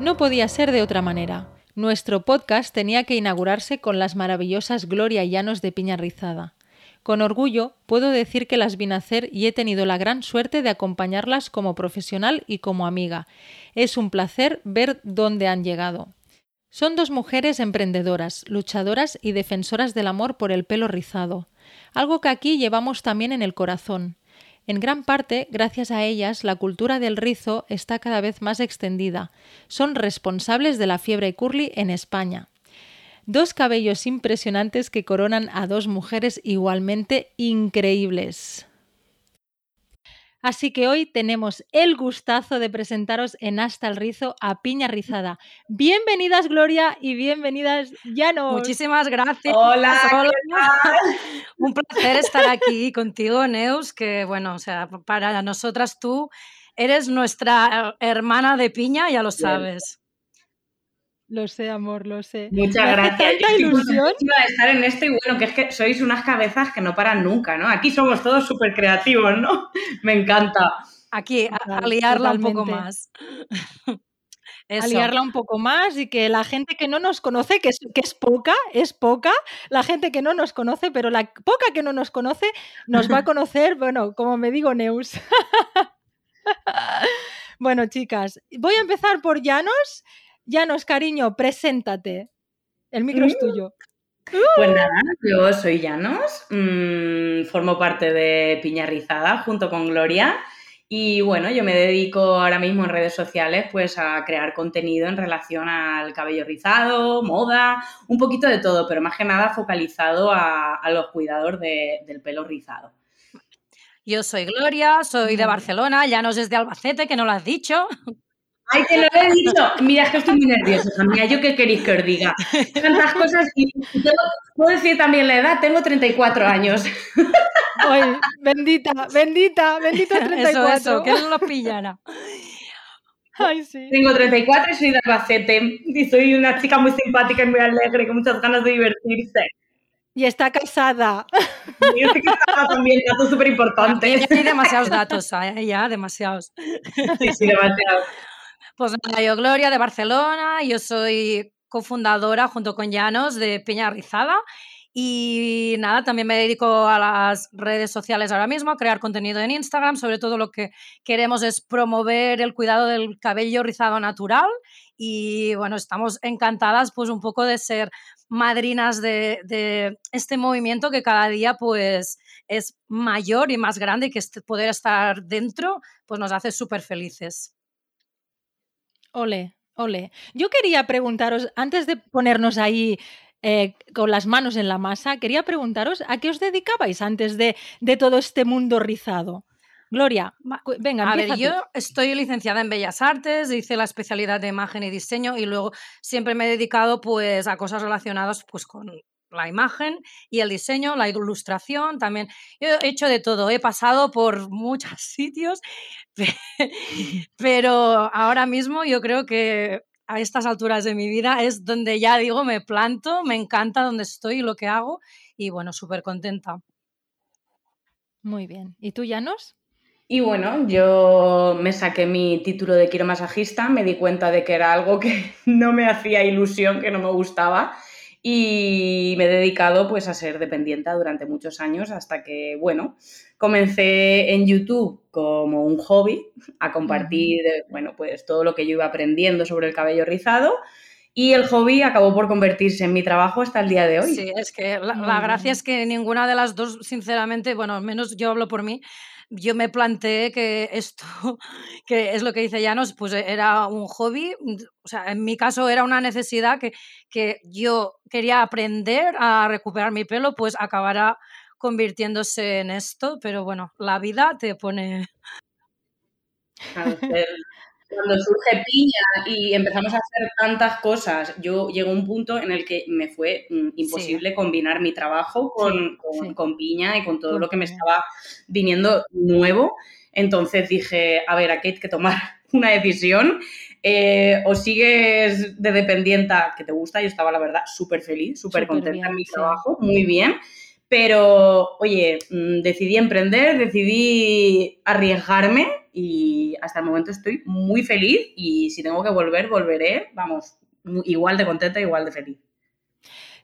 No podía ser de otra manera. Nuestro podcast tenía que inaugurarse con las maravillosas Gloria Llanos de Piña Rizada. Con orgullo puedo decir que las vi nacer y he tenido la gran suerte de acompañarlas como profesional y como amiga. Es un placer ver dónde han llegado. Son dos mujeres emprendedoras, luchadoras y defensoras del amor por el pelo rizado, algo que aquí llevamos también en el corazón. En gran parte, gracias a ellas, la cultura del rizo está cada vez más extendida. Son responsables de la fiebre curly en España. Dos cabellos impresionantes que coronan a dos mujeres igualmente increíbles. Así que hoy tenemos el gustazo de presentaros en Hasta el Rizo a Piña Rizada. Bienvenidas Gloria y bienvenidas Llanos. Muchísimas gracias. Hola, Un placer estar aquí contigo, Neus, que bueno, o sea, para nosotras tú eres nuestra hermana de piña, ya lo sabes. Lo sé, amor, lo sé. Muchas gracias. Tanta ilusión. de estar en esto y bueno, que es que sois unas cabezas que no paran nunca, ¿no? Aquí somos todos súper creativos, ¿no? Me encanta. Aquí, a, liarla un poco más. A liarla un poco más y que la gente que no nos conoce, que es, que es poca, es poca, la gente que no nos conoce, pero la poca que no nos conoce nos va a conocer, bueno, como me digo, Neus. bueno, chicas, voy a empezar por Llanos Llanos, cariño, preséntate. El micro es mm. tuyo. Pues nada, yo soy Llanos, mm, formo parte de Piña Rizada junto con Gloria y bueno, yo me dedico ahora mismo en redes sociales pues a crear contenido en relación al cabello rizado, moda, un poquito de todo, pero más que nada focalizado a, los cuidadores del pelo rizado. Yo soy Gloria, soy de Barcelona, Llanos es de Albacete, que no lo has dicho. Ay, te lo he dicho. Mira, es que estoy muy nerviosa, Mira, ¿yo qué queréis que os diga? Tantas cosas. Y puedo decir también la edad, tengo 34 años. Ay, bendita, bendita, bendita 34. Eso, eso, que no lo pillara. Ay, sí. Tengo 34 y soy de Albacete. Y soy una chica muy simpática y muy alegre, con muchas ganas de divertirse. Y está casada. Y estoy casada también, datos súper importantes. Ya hay demasiados datos, ¿eh? ya, demasiados. Sí, sí, demasiados. Pues nada, yo Gloria de Barcelona, yo soy cofundadora junto con Llanos de Peña Rizada y nada, también me dedico a las redes sociales ahora mismo, a crear contenido en Instagram, sobre todo lo que queremos es promover el cuidado del cabello rizado natural y bueno, estamos encantadas pues un poco de ser madrinas de, de este movimiento que cada día pues es mayor y más grande y que poder estar dentro pues nos hace súper felices. Ole, ole. Yo quería preguntaros, antes de ponernos ahí eh, con las manos en la masa, quería preguntaros a qué os dedicabais antes de, todo este mundo rizado. Gloria, venga, a ver, yo estoy licenciada en Bellas Artes, hice la especialidad de imagen y diseño y luego siempre me he dedicado pues a cosas relacionadas pues con la imagen y el diseño, la ilustración, también he hecho de todo, he pasado por muchos sitios, pero ahora mismo yo creo que a estas alturas de mi vida es donde ya digo, me planto, me encanta donde estoy y lo que hago y bueno, súper contenta. Muy bien. ¿Y tú, Janos? Y bueno, yo me saqué mi título de quiromasajista, me di cuenta de que era algo que no me hacía ilusión, que no me gustaba y me he dedicado pues a ser dependiente durante muchos años hasta que, bueno, comencé en YouTube como un hobby a compartir, bueno, pues todo lo que yo iba aprendiendo sobre el cabello rizado y el hobby acabó por convertirse en mi trabajo hasta el día de hoy. Sí, es que la, la gracia es que ninguna de las dos, sinceramente, bueno, al menos yo hablo por mí, yo me planteé que esto, que es lo que dice Llanos, pues e, era un hobby, mm, o sea, en mi caso era una necesidad que, que yo quería aprender a recuperar mi pelo, pues acabará convirtiéndose en esto, pero bueno, la vida te pone... cuando surge piña y empezamos a hacer tantas cosas, yo llegó un punto en el que me fue mm, imposible combinar mi trabajo con, con, piña y con todo lo que me estaba viniendo nuevo. Entonces dije, a ver, aquí hay que tomar una decisión. Eh, o sigues de dependienta, que te gusta, yo estaba la verdad súper feliz, súper contenta en mi trabajo, muy bien. Pero, oye, mm, decidí emprender, decidí arriesgarme y hasta el momento estoy muy feliz y si tengo que volver, volveré, vamos, igual de contenta, igual de feliz.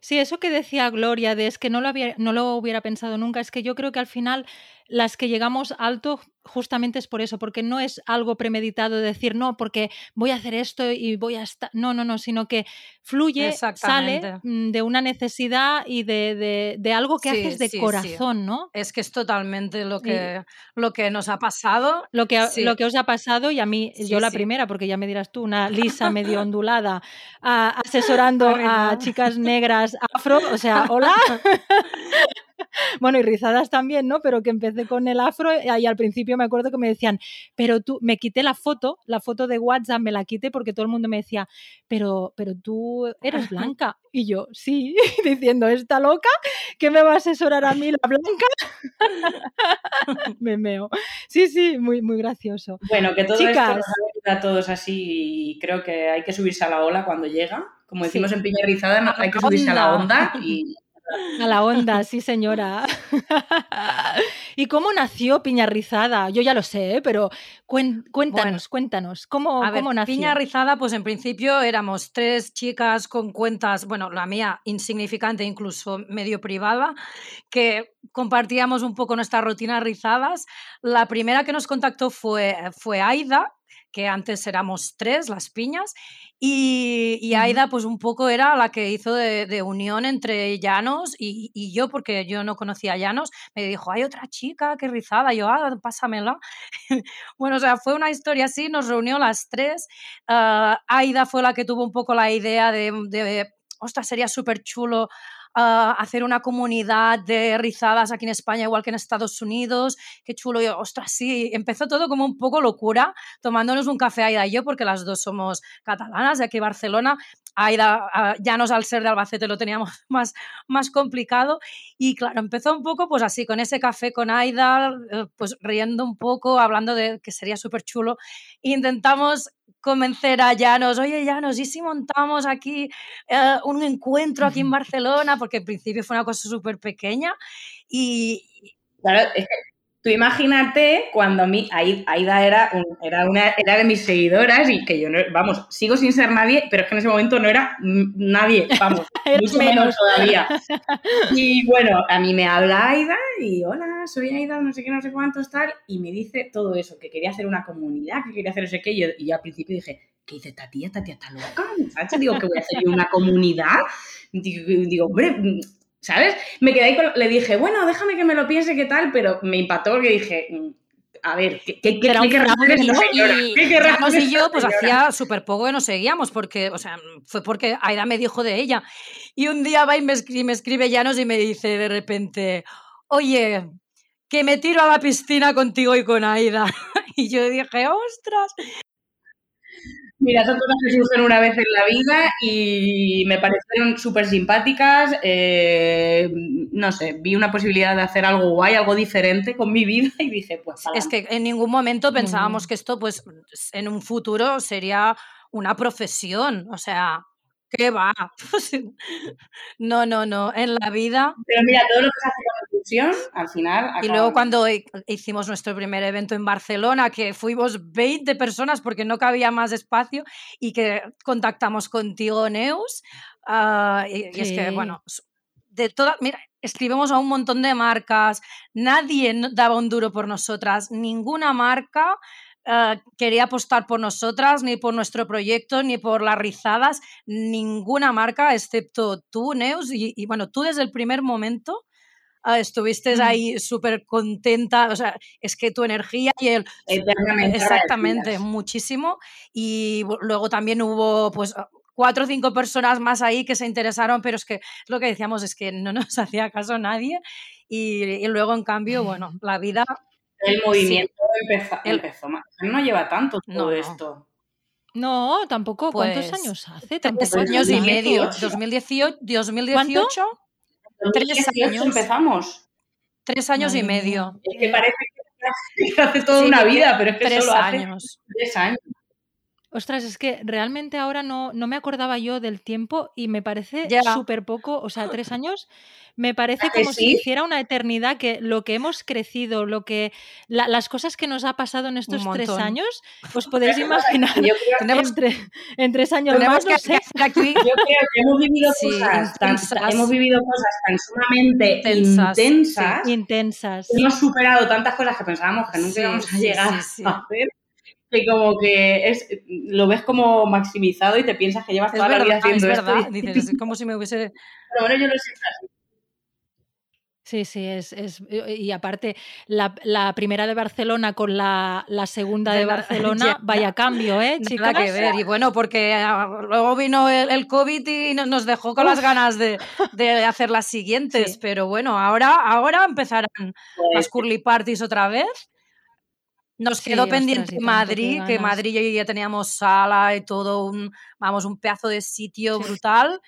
Sí, eso que decía Gloria de es que no lo, había, no lo hubiera pensado nunca, es que yo creo que al final las que llegamos alto justamente es por eso, porque no es algo premeditado de decir, no, porque voy a hacer esto y voy a estar, no, no, no, sino que fluye, sale mm, de una necesidad y de, de, algo que haces de corazón, ¿no? Es que es totalmente lo que, lo que nos ha pasado. Lo que, lo que os ha pasado y a mí, yo la primera, porque ya me dirás tú, una lisa medio ondulada, asesorando a chicas negras afro, o sea, hola. bueno, y rizadas también, ¿no? Pero que empecé con el afro y al principio me acuerdo que me decían, pero tú, me quité la foto, la foto de WhatsApp me la quité porque todo el mundo me decía, pero, pero tú eres blanca. Y yo, sí, diciendo, ¿está loca? ¿Qué me va a asesorar a mí la blanca? me meo. Sí, sí, muy, muy gracioso. Bueno, que todo Chicas, esto a todos así y creo que hay que subirse a la ola cuando llega. Como decimos en Piña Rizada, hay que subirse a la onda y a la onda, sí señora. ¿Y cómo nació Piña Rizada? Yo ya lo sé, ¿eh? pero cuéntanos, cuéntanos, ¿cómo, cómo nació? Piña Rizada, pues en principio éramos tres chicas con cuentas, bueno, la mía insignificante, incluso medio privada, que compartíamos un poco nuestras rutinas rizadas. La primera que nos contactó fue, fue Aida, que antes éramos tres, las piñas, y, Aida pues un poco era la que hizo de, unión entre Llanos y, yo, porque yo no conocía a Llanos, me dijo, hay otra chica que rizada, yo, ah, pásamela. bueno, o sea, fue una historia así, nos reunió las tres, ah, Aida fue la que tuvo un poco la idea de, de ostras, sería súper chulo hacer una comunidad de rizadas aquí en España, igual que en Estados Unidos. Qué chulo. Y, ostras, sí, empezó todo como un poco locura, tomándonos un café Aida y yo, porque las dos somos catalanas de aquí Barcelona. Aida, ya nos al ser de Albacete lo teníamos más, más complicado. Y claro, empezó un poco pues así, con ese café con Aida, eh, pues riendo un poco, hablando de que sería súper chulo. Intentamos convencer a Llanos, oye Llanos, ¿y si montamos aquí eh, un encuentro aquí en Barcelona? Porque al principio fue una cosa súper pequeña y... Claro, es que Tú imagínate cuando a mí, Aida era, era, una, era de mis seguidoras y que yo, no, vamos, sigo sin ser nadie, pero es que en ese momento no era nadie, vamos, mucho menos todavía. Y bueno, a mí me habla Aida y hola, soy Aida, no sé qué, no sé cuántos, tal, y me dice todo eso, que quería hacer una comunidad, que quería hacer no sé qué, y yo, y yo al principio dije, ¿qué dice Tatía? Tatía está loca, muchacha, digo, que voy a hacer una comunidad. Digo, digo hombre, ¿sabes? Me quedé ahí con, le dije, bueno, déjame que me lo piense qué tal, pero me impactó porque dije, mm, a ver, ¿qué, qué, qué, qué y, yo, pues hacía súper poco que nos seguíamos, porque, o sea, fue porque Aida me dijo de ella. Y un día va y me escribe, me escribe Llanos y me dice de repente, oye, que me tiro a la piscina contigo y con Aida. Y yo dije, ostras, Mira, son cosas que surgen una vez en la vida y me parecieron súper simpáticas. Eh, no sé, vi una posibilidad de hacer algo guay, algo diferente con mi vida y dije, pues. Es que en ningún momento pensábamos que esto, pues, en un futuro sería una profesión. O sea, ¿qué va? no, no, no. En la vida. Pero mira, todo lo que se hace al final. Y luego cuando hicimos nuestro primer evento en Barcelona, que fuimos 20 personas porque no cabía más espacio y que contactamos contigo, Neus, ah, y, es que, bueno, de todas, mira, escribimos a un montón de marcas, nadie daba un duro por nosotras, ninguna marca ah, quería apostar por nosotras, ni por nuestro proyecto, ni por las rizadas, ninguna marca, excepto tú, Neus, y, y, bueno, tú desde el primer momento Ah, estuviste mm. ahí súper contenta, o sea, es que tu energía y el... Exactamente, muchísimo. Y luego también hubo, pues, ah, cuatro o cinco personas más ahí que se interesaron, pero es que lo que decíamos es que no nos hacía caso nadie. Y, luego, en cambio, bueno, la vida... El movimiento empezó, empezó, no lleva tanto todo esto. No, tampoco. ¿Cuántos Pues, años hace? Tres Tampoco años y medio. 2018. 2018, 2018 Tres 2018 años. empezamos. tres años y medio. Es que parece que hace toda Sí, una vida, pero es que Tres solo hace años. tres años. Ostras, es que realmente ahora no, no me acordaba yo del tiempo y me parece súper poco, o sea, tres años, me parece ¿A que como si hiciera una eternidad que lo que hemos crecido, lo que la- las cosas que nos ha pasado en estos tres años, os podéis imaginar Yo creo, Tenemos, en, tre- en tres años más, que no sé. hacer aquí yo creo que hemos vivido Sí, cosas tan, hemos vivido cosas tan sumamente Intensas, sí. intensas. Intensas. Hemos superado tantas cosas que pensábamos que nunca íbamos a llegar a hacer. Que como que es, lo ves como maximizado y te piensas que llevas Es toda la vida es haciendo esto. verdad. y- Dices, es como si me hubiese. Pero bueno, yo lo siento así. Sí, sí, es, es y aparte la, la primera de Barcelona con la, la segunda de Barcelona, ya, vaya cambio, ¿eh, Nada que ver. Y bueno, porque ah, luego vino el, el COVID y no- nos dejó con las ganas de, de hacer las siguientes. Sí. Pero bueno, ahora, ahora empezarán Pues, las curly parties otra vez. Nos quedó pendiente Madrid, que. Madrid ya teníamos sala y todo un, vamos, un pedazo de sitio Sí. brutal.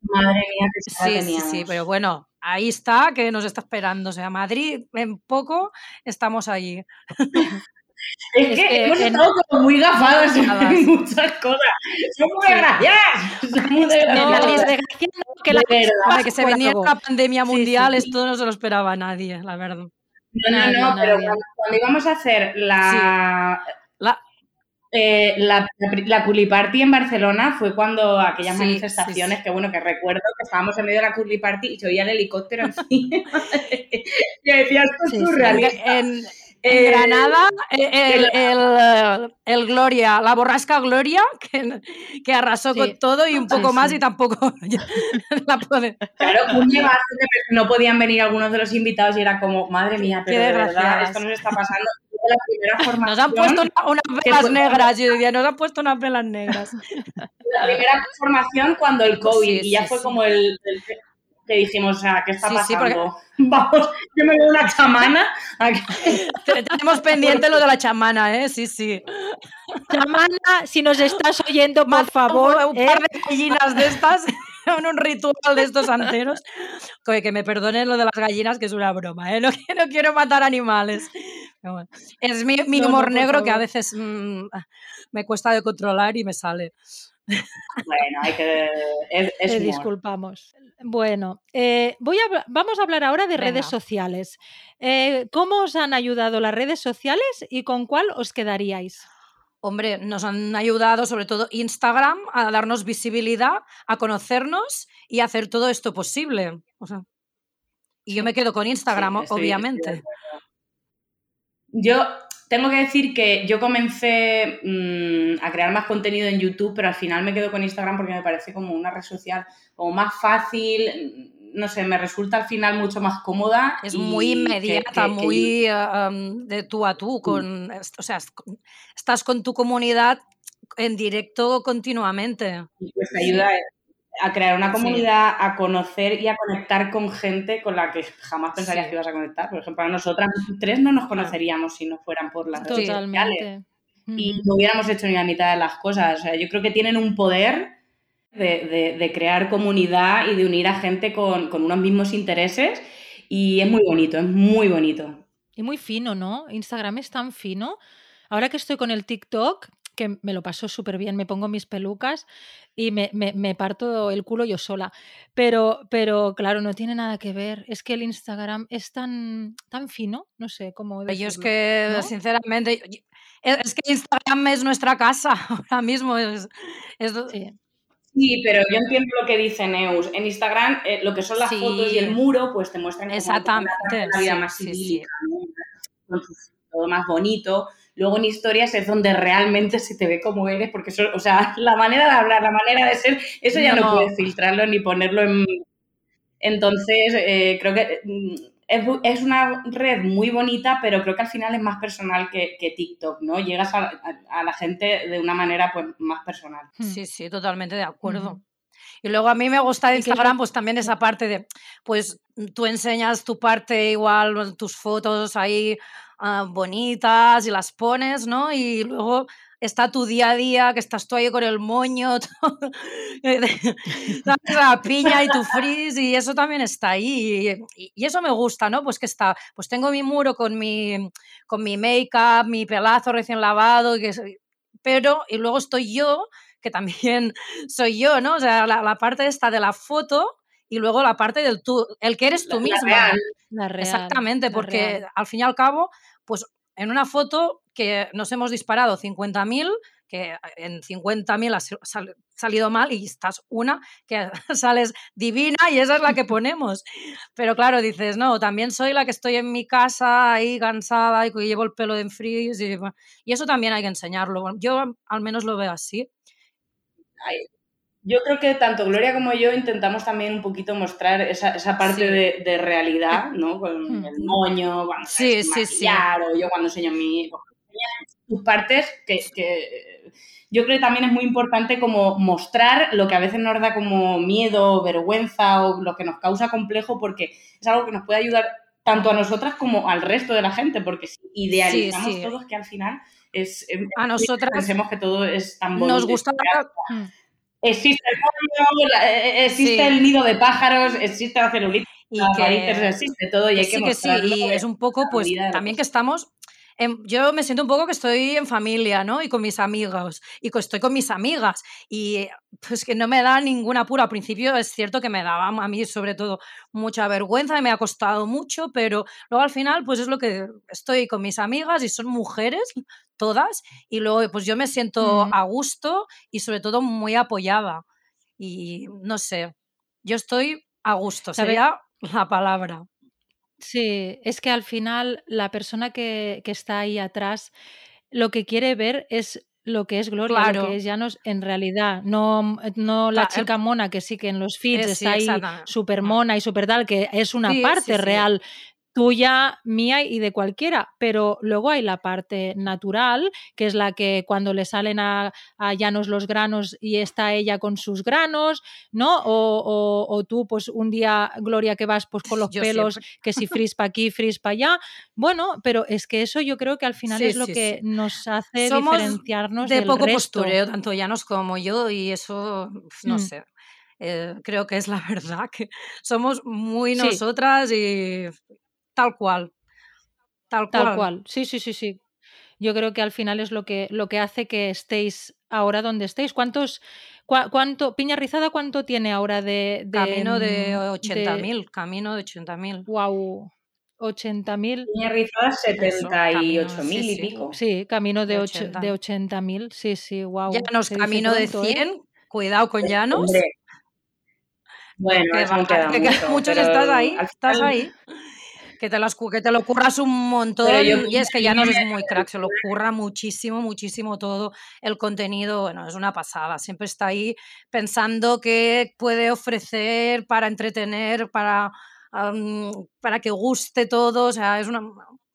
madre mía, que Sí, sí, sí, pero bueno, ahí está, que nos está esperando. O sea, Madrid, en poco estamos allí. Es, Es que, que hemos en- estado como muy gafadas en muchas cosas. Son muy Sí. desgraciadas. Son muy No, desgraciadas. la desgracia no, que la De verdad. Hombre, que se venía una pandemia Sí, mundial, sí. esto no se lo esperaba nadie, la verdad. No, no, Nadie, no, pero cuando, cuando íbamos a hacer la, La- eh, la, la, pri- la Curly Party en Barcelona fue cuando aquellas Sí, manifestaciones sí, que, bueno, que recuerdo que estábamos en medio de la Curly Party y se oía el helicóptero encima. y decía, esto es Sí, sí. surrealista. En, Eh, en Granada, eh, el, el, el Gloria, la borrasca Gloria, que, que arrasó Sí. con todo y un Sí, poco más sí. y tampoco la puede. Claro, un no podían venir algunos de los invitados y era como, madre mía, Qué pero de verdad, esto nos está pasando. Fue La primera formación, Nos han puesto una- unas velas fue- negras, yo diría, nos han puesto unas velas negras. la primera formación cuando el COVID Sí, y ya sí, fue sí. como el, el que- que dijimos, o sea, ¿qué está Sí, sí, porque- pasando? Vamos, yo me veo una chamana. Tenemos pendiente lo de la chamana, ¿eh? Sí, sí. Chamana, si nos estás oyendo, por favor, un, ¿eh? par de gallinas de estas, en un ritual de estos anteros. Que, que me perdonen lo de las gallinas, que es una broma, ¿eh? No, no quiero matar animales. Bueno, es mi, mi No, no, humor por negro que a veces mm, me cuesta de controlar y me sale. Bueno, hay que. Es, es Te disculpamos. Bueno, eh, voy a, vamos a hablar ahora de redes sociales. Eh, ¿Cómo os han ayudado las redes sociales y con cuál os quedaríais? Hombre, nos han ayudado sobre todo Instagram a darnos visibilidad, a conocernos y a hacer todo esto posible. O sea, y yo me quedo con Instagram, Sí, estoy- estoy de obviamente. Yo tengo que decir que yo comencé mm, a crear más contenido en YouTube, pero al final me quedo con Instagram porque me parece como una red social como más fácil. No sé, me resulta al final mucho más cómoda. Es muy inmediata, que- que- muy um, de tú a tú. Con, o sea, est- estás con tu comunidad en directo continuamente. y pues te ayuda a crear una Sí. comunidad, a conocer y a conectar con gente con la que jamás pensarías Sí. que ibas a conectar. Por ejemplo, a nosotras tres no nos conoceríamos si no fueran por las redes sociales. Totalmente. y Ujú. no hubiéramos hecho ni la mitad de las cosas. O sea, yo creo que tienen un poder de, de- de crear comunidad y de unir a gente con, con unos mismos intereses y es muy bonito, es muy bonito. Y muy fino, ¿no? Instagram es tan fino. Ahora que estoy con el TikTok, que me lo paso súper bien, me pongo mis pelucas y me, me- me parto el culo yo sola. Pero, pero claro, no tiene nada que ver. Es que el Instagram es tan, tan fino, no sé cómo Yo es decirlo, que, ¿no? sinceramente, yo- es que Instagram es nuestra casa ahora mismo. Es, es- Sí. Sí, pero yo entiendo lo que dice Neus. En Instagram, eh, lo que son las Sí. fotos y el muro, pues te muestran como Exactamente, una vida sí, más sí, sí. idílica, todo más bonito. Luego en historias es donde realmente se te ve como eres, porque eso, o sea, la manera de hablar, la manera de ser, eso ya no, No. puedes filtrarlo ni ponerlo en... Entonces, eh, creo que mm, es, una red muy bonita, pero creo que al final es más personal que, que TikTok, ¿no? Llegas a, a- a la gente de una manera pues más personal. Hmm. Sí, sí, totalmente de acuerdo. Y luego a mí me gusta de ¿Y qué es lo- Instagram, pues también esa parte de, pues tú enseñas tu parte igual, tus fotos ahí ah, bonitas y las pones, ¿no? Y luego está tu día a día, que estás tú ahí con el moño, la piña y tu frizz, y eso también está ahí. Y, y, eso me gusta, ¿no? Pues que está, pues tengo mi muro con mi, con mi make-up, mi pelazo recién lavado, y que, pero, y luego estoy yo, que también soy yo, ¿no? O sea, la, la parte esta de la foto y luego la parte del tú, el que eres tú misma. La real, Exactamente, la porque real. al fin y al cabo, pues en una foto que nos hemos disparado 50.000, que en 50.000 ha sal- salido mal y estás una que sales divina y esa es la que ponemos. Pero claro, dices, no, también soy la que estoy en mi casa ahí cansada y que llevo el pelo en frizz y, y eso también hay que enseñarlo. Yo al menos lo veo así. Ay, Yo creo que tanto Gloria como yo intentamos también un poquito mostrar esa, esa parte Sí. de, de realidad, ¿no? Con Mm. el moño, cuando Sí, sí, sí. maquillar, o yo cuando enseño mi... tus partes que, que yo creo que también es muy importante como mostrar lo que a veces nos da como miedo, vergüenza o lo que nos causa complejo porque es algo que nos puede ayudar tanto a nosotras como al resto de la gente porque si idealizamos todos que al final es... es- A nosotras pensemos que todo es tan bonito. nos gusta. Existe el pollo, la- eh, existe Sí. el nido de pájaros, existe la celulitis, y las que, raíces, existe todo y hay que que sí, mostrarlo. y es un poco, pues también que estamos, yo me siento un poco que estoy en familia, ¿no? Y con mis amigos, y estoy con mis amigas, y pues que no me da ningún apuro. Al principio es cierto que me daba a mí sobre todo mucha vergüenza y me ha costado mucho, pero luego al final pues es lo que estoy con mis amigas y son mujeres todas, y luego pues yo me siento Mm. a gusto y sobre todo muy apoyada. Y no sé, yo estoy a gusto, ¿Sabe? sería la palabra. Sí, es que al final la persona que, que está ahí atrás lo que quiere ver es lo que es Gloria, lo que es Llanos en realidad, no, no la Cla- eh, chica mona que sí que en los feeds Eh, sí, está ahí súper Mm. mona y súper tal, que es una Sí, parte sí. real tuya, mía y de cualquiera, pero luego hay la parte natural, que es la que cuando le salen a, a Llanos los granos y está ella con sus granos, ¿no? O, o- o tú, pues un día, Gloria, que vas pues con los Yo pelos, siempre. que si frizz para aquí, frizz para allá. Bueno, pero es que eso yo creo que al final Sí, es lo sí, que sí. nos hace Somos diferenciarnos de del poco resto. postureo, tanto Llanos como yo, y eso, no Mm. sé. eh, creo que es la verdad, que somos muy Sí. nosotras y tal cual. Tal Tal cual. cual. Sí, sí, sí, sí. Yo creo que al final es lo que, lo que hace que estéis ahora donde estéis. ¿Cuántos, cua- cuánto, Piña Rizada, cuánto tiene ahora de, de, Camino de mm, de 80.000, camino de 80.000. wow, 80.000? Piña Rizada, Eso, 78.000 camino, sí, y sí. pico. Sí, camino de, De ocho- 80. de 80.000. Sí, sí, wow. Llanos, camino de pronto, ¿eh? 100. Cuidado con Llanos. Hombre, bueno, Que, va- queda que- que mucho, muchos estás ahí, al estás final- ahí. Que te, las, que te lo curras un montón. Yo- y es que ya no es muy crack, se lo curra muchísimo, muchísimo todo el contenido. Bueno, es una pasada. Siempre está ahí pensando qué puede ofrecer para entretener, para, am, para que guste todo. O sea, es una.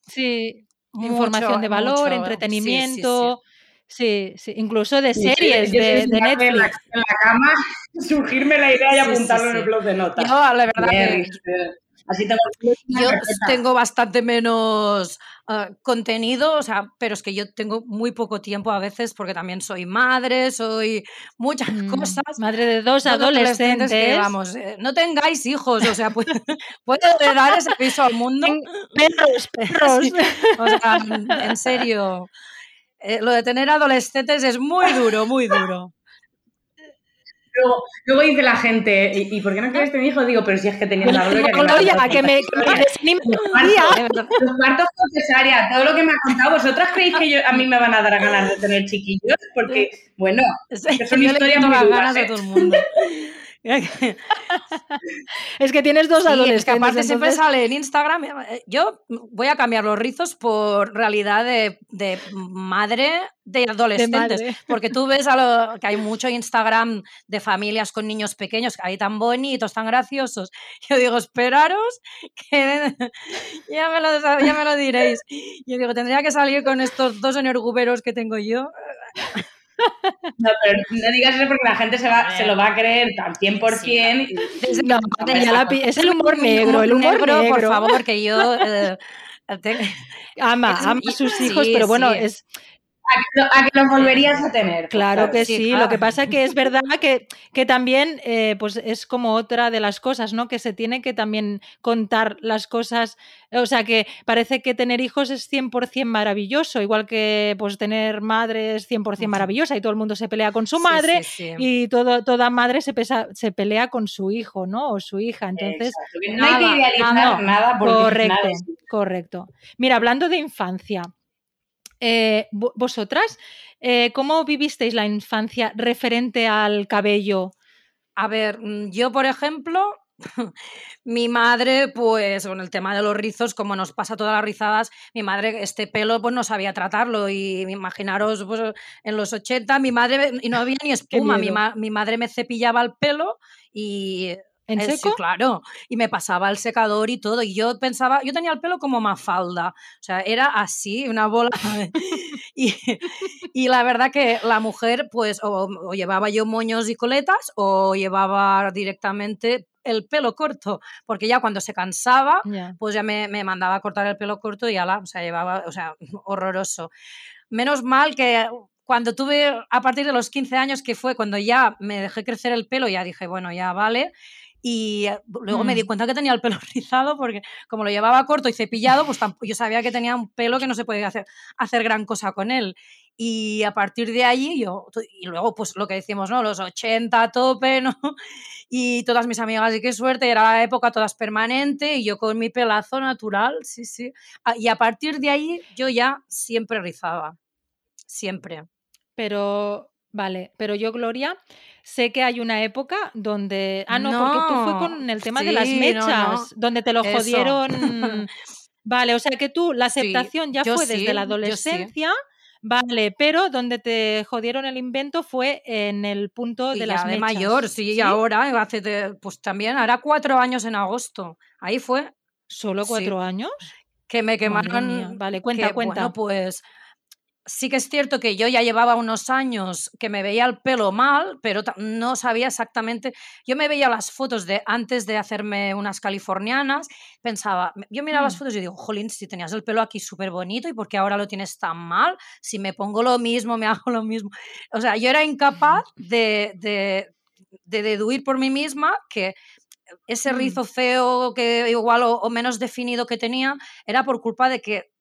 Sí, mucho, información de valor, mucho, sí, sí, sí. entretenimiento. Sí, sí, incluso de Sí, series de, de capaz en la, Netflix. en la cama, surgirme la idea y Sí, sí, apuntarlo en el blog de notas. Yo, la verdad, Bien, eh, Así tengo una Yo carpeta. tengo bastante menos ah, contenido, o sea, pero es que yo tengo muy poco tiempo a veces porque también soy madre, soy muchas Mm, cosas. Madre de dos adolescentes adolescentes. que, vamos, eh, no tengáis hijos, o sea, puedo, puedo dar ese piso al mundo. Perros, perros. Sí, o sea, en serio, eh, lo de tener adolescentes es muy duro, muy duro. Luego, luego dice la gente, ¿y, y por qué no quieres tener hijos? Digo, pero si es que tenías la gloria. Gloria, que me, Los partos, con cesárea, todo lo que me ha contado, ¿vosotras creéis que yo, a mí me van a dar ganas de tener chiquillos? Porque, bueno, le historias quito muy ganas a todo el mundo. Es que tienes dos Sí, adolescentes. es que aparte siempre sale en Instagram. eh, Yo voy a cambiar los rizos por realidad de, de madre de adolescentes. madre. Porque tú ves a lo, que hay mucho Instagram de familias con niños pequeños, que hay tan bonitos, tan graciosos. Yo digo, esperaros, que ya me lo, ya me lo diréis. Yo digo, tendría que salir con estos dos energuberos que tengo yo. No, pero no digas eso porque la gente se, va, se lo va a creer al 100%. y- Desde- No, desde- ya la pi- es el humor negro, el humor negro. por favor, que yo... eh, Ama, ama a sus hijos, sí, pero bueno, sí. es a que lo volverías a tener. Claro, que sí, lo que pasa que es verdad que, que también eh, pues es como otra de las cosas, ¿no? Que se tiene que también contar las cosas, o sea que parece que tener hijos es 100% maravilloso, igual que pues tener madre es 100% maravillosa y todo el mundo se pelea con su madre y todo, toda madre se, se pelea con su hijo, ¿no? O su hija, entonces... No hay que idealizar nada, correcto, correcto. Mira, hablando de infancia, eh, vosotras, eh, ¿cómo vivisteis la infancia referente al cabello? A ver, mm, yo, por ejemplo, mi madre, pues con el tema de los rizos, como nos pasa todas las rizadas, mi madre este pelo pues no sabía tratarlo. Y imaginaros pues, en los 80 mi madre, y no había ni espuma, mi, mi, madre me cepillaba el pelo y ¿En eh, seco? claro. Y me pasaba el secador y todo. Y yo pensaba, yo tenía el pelo como mafalda. O sea, era así, una bola. y, y, la verdad que la mujer, pues, o, llevaba yo moños y coletas, o llevaba directamente el pelo corto, porque ya cuando se cansaba, pues ya me, me, mandaba a cortar el pelo corto y ya la, o sea, llevaba, o sea, horroroso. Menos mal que cuando tuve, a partir de los 15 años, que fue cuando ya me dejé crecer el pelo, ya dije, bueno, ya vale, y eh, luego me di mm. cuenta que tenía el pelo rizado porque como lo llevaba corto y cepillado, pues yo sabía que tenía un pelo que no se podía hacer, hacer gran cosa con él. Y a partir de allí yo, y luego pues lo que decimos, ¿no? Los 80 a tope, ¿no? Y todas mis amigas, y qué suerte, era la época todas permanente y yo con mi pelazo natural, sí, sí. Ah, y a partir de ahí yo ya siempre rizaba, siempre. Pero, vale, pero yo, Gloria, sé que hay una época donde. Ah, no, porque tú fue con el tema de las mechas, donde te lo jodieron. vale, o sea que tú, la aceptación ya fue desde la adolescencia. Vale, pero donde te jodieron el invento fue en el punto de las mechas. de mayor, sí, y ahora, hace pues también, hará cuatro años en agosto. Ahí fue. ¿Solo cuatro años? Que me quemaron. Vale, cuenta, cuenta. Bueno, pues sí que es cierto que yo ya llevaba unos años que me veía el pelo mal, pero no sabía exactamente. Yo me veía las fotos de antes de hacerme unas californianas, pensaba, yo miraba las mm. fotos y digo, jolín, si tenías el pelo aquí súper bonito y por qué ahora lo tienes tan mal, si me pongo lo mismo, me hago lo mismo. O sea, yo era incapaz de, de, de deduir por mí misma que ese mm. rizo feo que igual o, menos definido que tenía era por culpa de que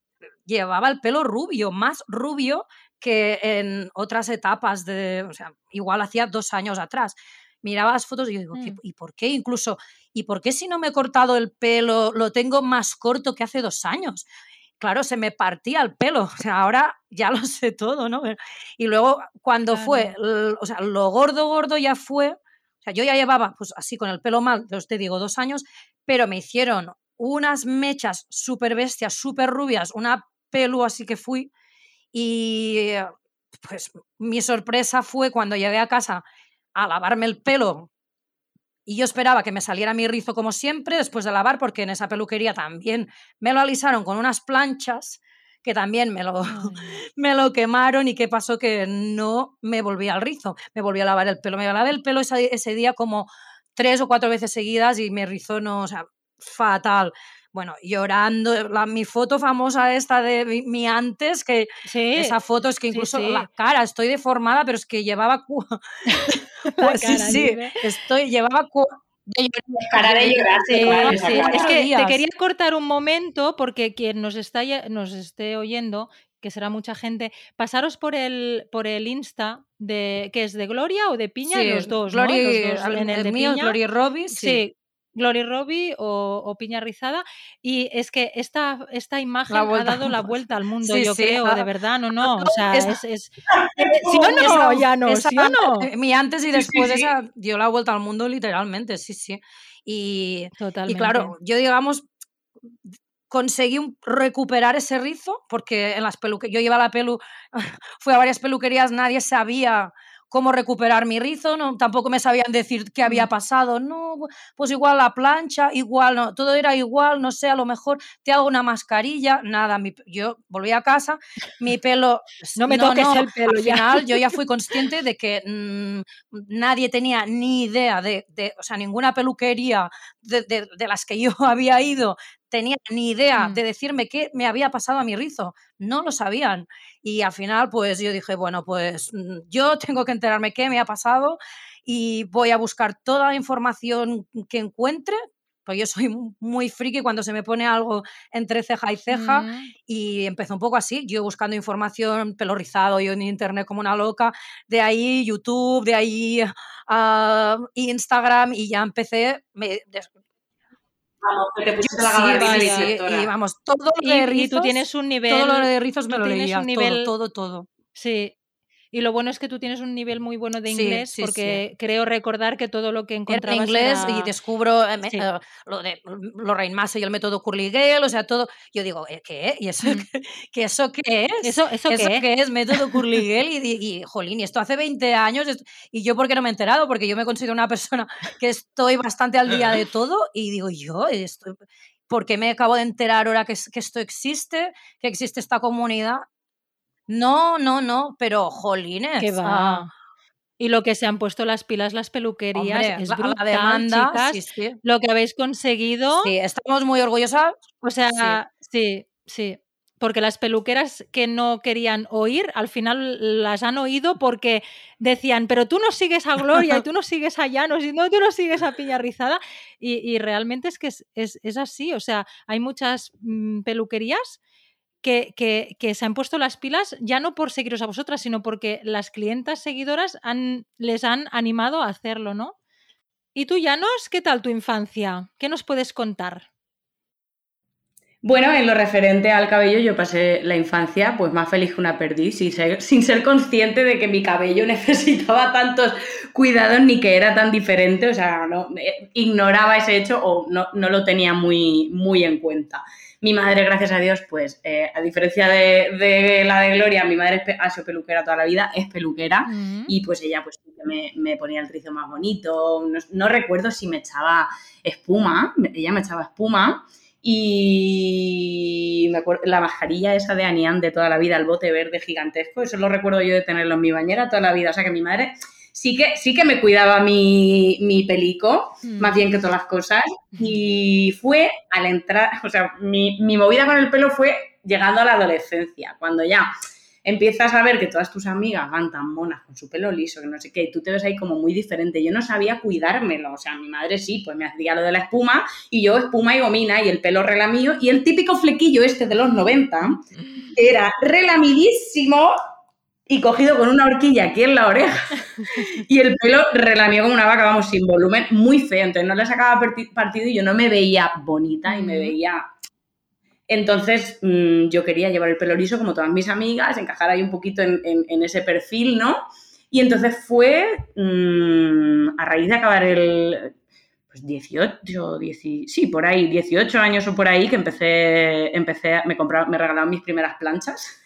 llevaba el pelo rubio, más rubio que en otras etapas de, o sea, igual hacía dos años atrás. Miraba las fotos y yo digo, mm. ¿y por qué incluso? ¿Y por qué si no me he cortado el pelo lo tengo más corto que hace dos años? Claro, se me partía el pelo, o sea, ahora ya lo sé todo, ¿no? Y luego cuando fue, o sea, lo gordo, gordo ya fue, o sea, yo ya llevaba, pues así con el pelo mal, te digo, dos años, pero me hicieron unas mechas súper bestias, súper rubias, una pelo así que fui. Y pues mi sorpresa fue cuando llegué a casa a lavarme el pelo y yo esperaba que me saliera mi rizo como siempre después de lavar porque en esa peluquería también me lo alisaron con unas planchas que también me lo, me lo quemaron y qué pasó que no me volví al rizo, me volví a lavar el pelo, me lavé el pelo ese, ese día como tres o cuatro veces seguidas y me rizó no, o sea, fatal. Bueno, llorando, la, mi foto famosa esta de mi, antes, que esa foto es que incluso la cara, estoy deformada, pero es que llevaba... Pues sí, sí, estoy, llevaba... De cara de llorar, Es que te quería cortar un momento porque quien nos, está, nos esté oyendo que será mucha gente, pasaros por el por el Insta de que es de Gloria o de Piña, los dos, Gloria, ¿no? en el, de mío, Gloria Robbie, sí. Glory Robbie o, Piña Rizada. Y es que esta, esta imagen ha dado la vuelta al mundo, yo creo, de verdad, no, no. O sea, es, es, ¿Sí o no? ya no, ¿sí o no? Mi antes y después esa dio la vuelta al mundo literalmente, sí, sí. Y, y claro, yo digamos, conseguí recuperar ese rizo, porque en las peluquerías, yo iba a la pelu, fui a varias peluquerías, nadie sabía cómo recuperar mi rizo, no, tampoco me sabían decir qué había mm. pasado, no, pues igual la plancha, igual, no, todo era igual, no sé, a lo mejor te hago una mascarilla, nada, yo volví a casa, mi pelo... No me toques el pelo al final yo ya fui consciente de que mm, nadie tenía ni idea de, o sea, ninguna peluquería de, de las que yo había ido tenían ni idea Mm. de decirme qué me había pasado a mi rizo. No lo sabían. Y al final, pues yo dije, bueno, pues mm, yo tengo que enterarme qué me ha pasado y voy a buscar toda la información que encuentre. Pues yo soy mu- muy friki cuando se me pone algo entre ceja y ceja Mm. y empezó un poco así, yo buscando información, pelo rizado, yo en internet como una loca, de ahí YouTube, de ahí ah, Instagram y ya empecé, me, Vamos, que te pusiste la gabardina sí, y vamos, todo lo Y, de y rizos, tú tienes un nivel. todo lo de rizos me lo leía, un nivel- todo, todo, todo. Sí. Y lo bueno es que tú tienes un nivel muy bueno de inglés, sí, sí. porque creo recordar que todo lo que Era en encontrabas inglés y descubro eh, me- eh, lo de Lorraine Massa y el método Curly Gale, o sea, todo. Yo digo, ¿eh, ¿qué? ¿Y eso, Mm. qué, ¿que eso qué es? ¿Eso, eso, ¿Eso qué? qué es? Método Curly Gale y, y, jolín, y esto hace 20 años esto- y yo porque no me he enterado, porque yo me considero una persona que estoy bastante al día de todo y digo, yo, esto, ¿por qué me acabo de enterar ahora que esto existe, que existe esta comunidad? No, no, no, pero jolines. Que va. ah, Y lo que se han puesto las pilas las peluquerías hombre, es la, la brutal, demanda, chicas. sí, sí. Lo que habéis conseguido, Sí, estamos muy orgullosas. o sea, sí, sí. Porque las peluqueras que no querían oír, al final las han oído porque decían, pero tú no sigues a Gloria y tú no sigues a Llanos y no, tú no sigues a Piña Rizada. Y, y realmente es que es, es- es así. O sea, hay muchas mm, peluquerías que, se han puesto las pilas ya no por seguiros a vosotras, sino porque las clientas seguidoras han, les han animado a hacerlo, ¿no? ¿Y tú, Llanos, qué tal tu infancia? ¿Qué nos puedes contar? Bueno, en lo referente al cabello, yo pasé la infancia pues más feliz que una perdiz, sin ser, sin ser consciente de que mi cabello necesitaba tantos cuidados ni que era tan diferente, o sea, no, eh, ignoraba ese hecho o no, no lo tenía muy, muy en cuenta. Mi madre, gracias a Dios, pues eh, a diferencia de, de la de Gloria, mi madre ha sido peluquera toda la vida, es peluquera. Mm. Y pues ella pues me, me ponía el rizo más bonito. No, no recuerdo si me echaba espuma, ella me echaba espuma. Y me acuerdo, la mascarilla esa de Anian de toda la vida, el bote verde gigantesco, eso lo recuerdo yo de tenerlo en mi bañera toda la vida. O sea que mi madre sí que, sí que me cuidaba mi, mi pelico, Mm. más bien que todas las cosas. Y fue al entrar, o sea, mi, mi movida con el pelo fue llegando a la adolescencia, cuando ya empiezas a ver que todas tus amigas van tan monas con su pelo liso, que no sé qué, y tú te ves ahí como muy diferente. Yo no sabía cuidármelo, o sea, mi madre sí, pues me hacía lo de la espuma, y yo espuma y gomina, y el pelo relamío, y el típico flequillo este de los 90, que era relamidísimo y cogido con una horquilla aquí en la oreja, y el pelo relamió como una vaca, vamos, sin volumen, muy feo, entonces no le sacaba parti- partido y yo no me veía bonita y me veía entonces mm, yo quería llevar el pelo liso como todas mis amigas, encajar ahí un poquito en, en- en ese perfil, ¿no? Y entonces fue mm, a raíz de acabar el pues 18, 10, sí, por ahí, 18 años o por ahí que empecé, empecé me compraron, me regalaron mis primeras planchas.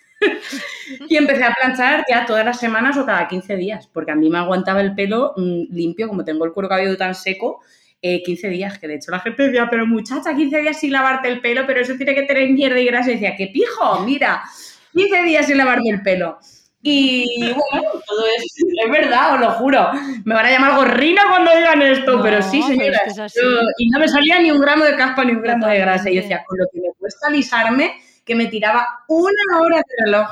Y empecé a planchar ya todas las semanas o cada 15 días, porque a mí me aguantaba el pelo mm, limpio, como tengo el cuero cabelludo tan seco, eh, 15 días, que de hecho la gente decía, pero muchacha, 15 días sin lavarte el pelo, pero eso tiene que tener mierda y grasa. Y decía, qué pijo, mira, 15 días sin lavarme el pelo. Y bueno, todo es, es verdad, os lo juro. Me van a llamar gorrina cuando digan esto, No, pero sí, pero es señora. que es así. y no me salía ni un gramo de caspa ni un gramo de grasa. Y yo decía, con lo que me cuesta alisarme, que me tiraba una hora de reloj.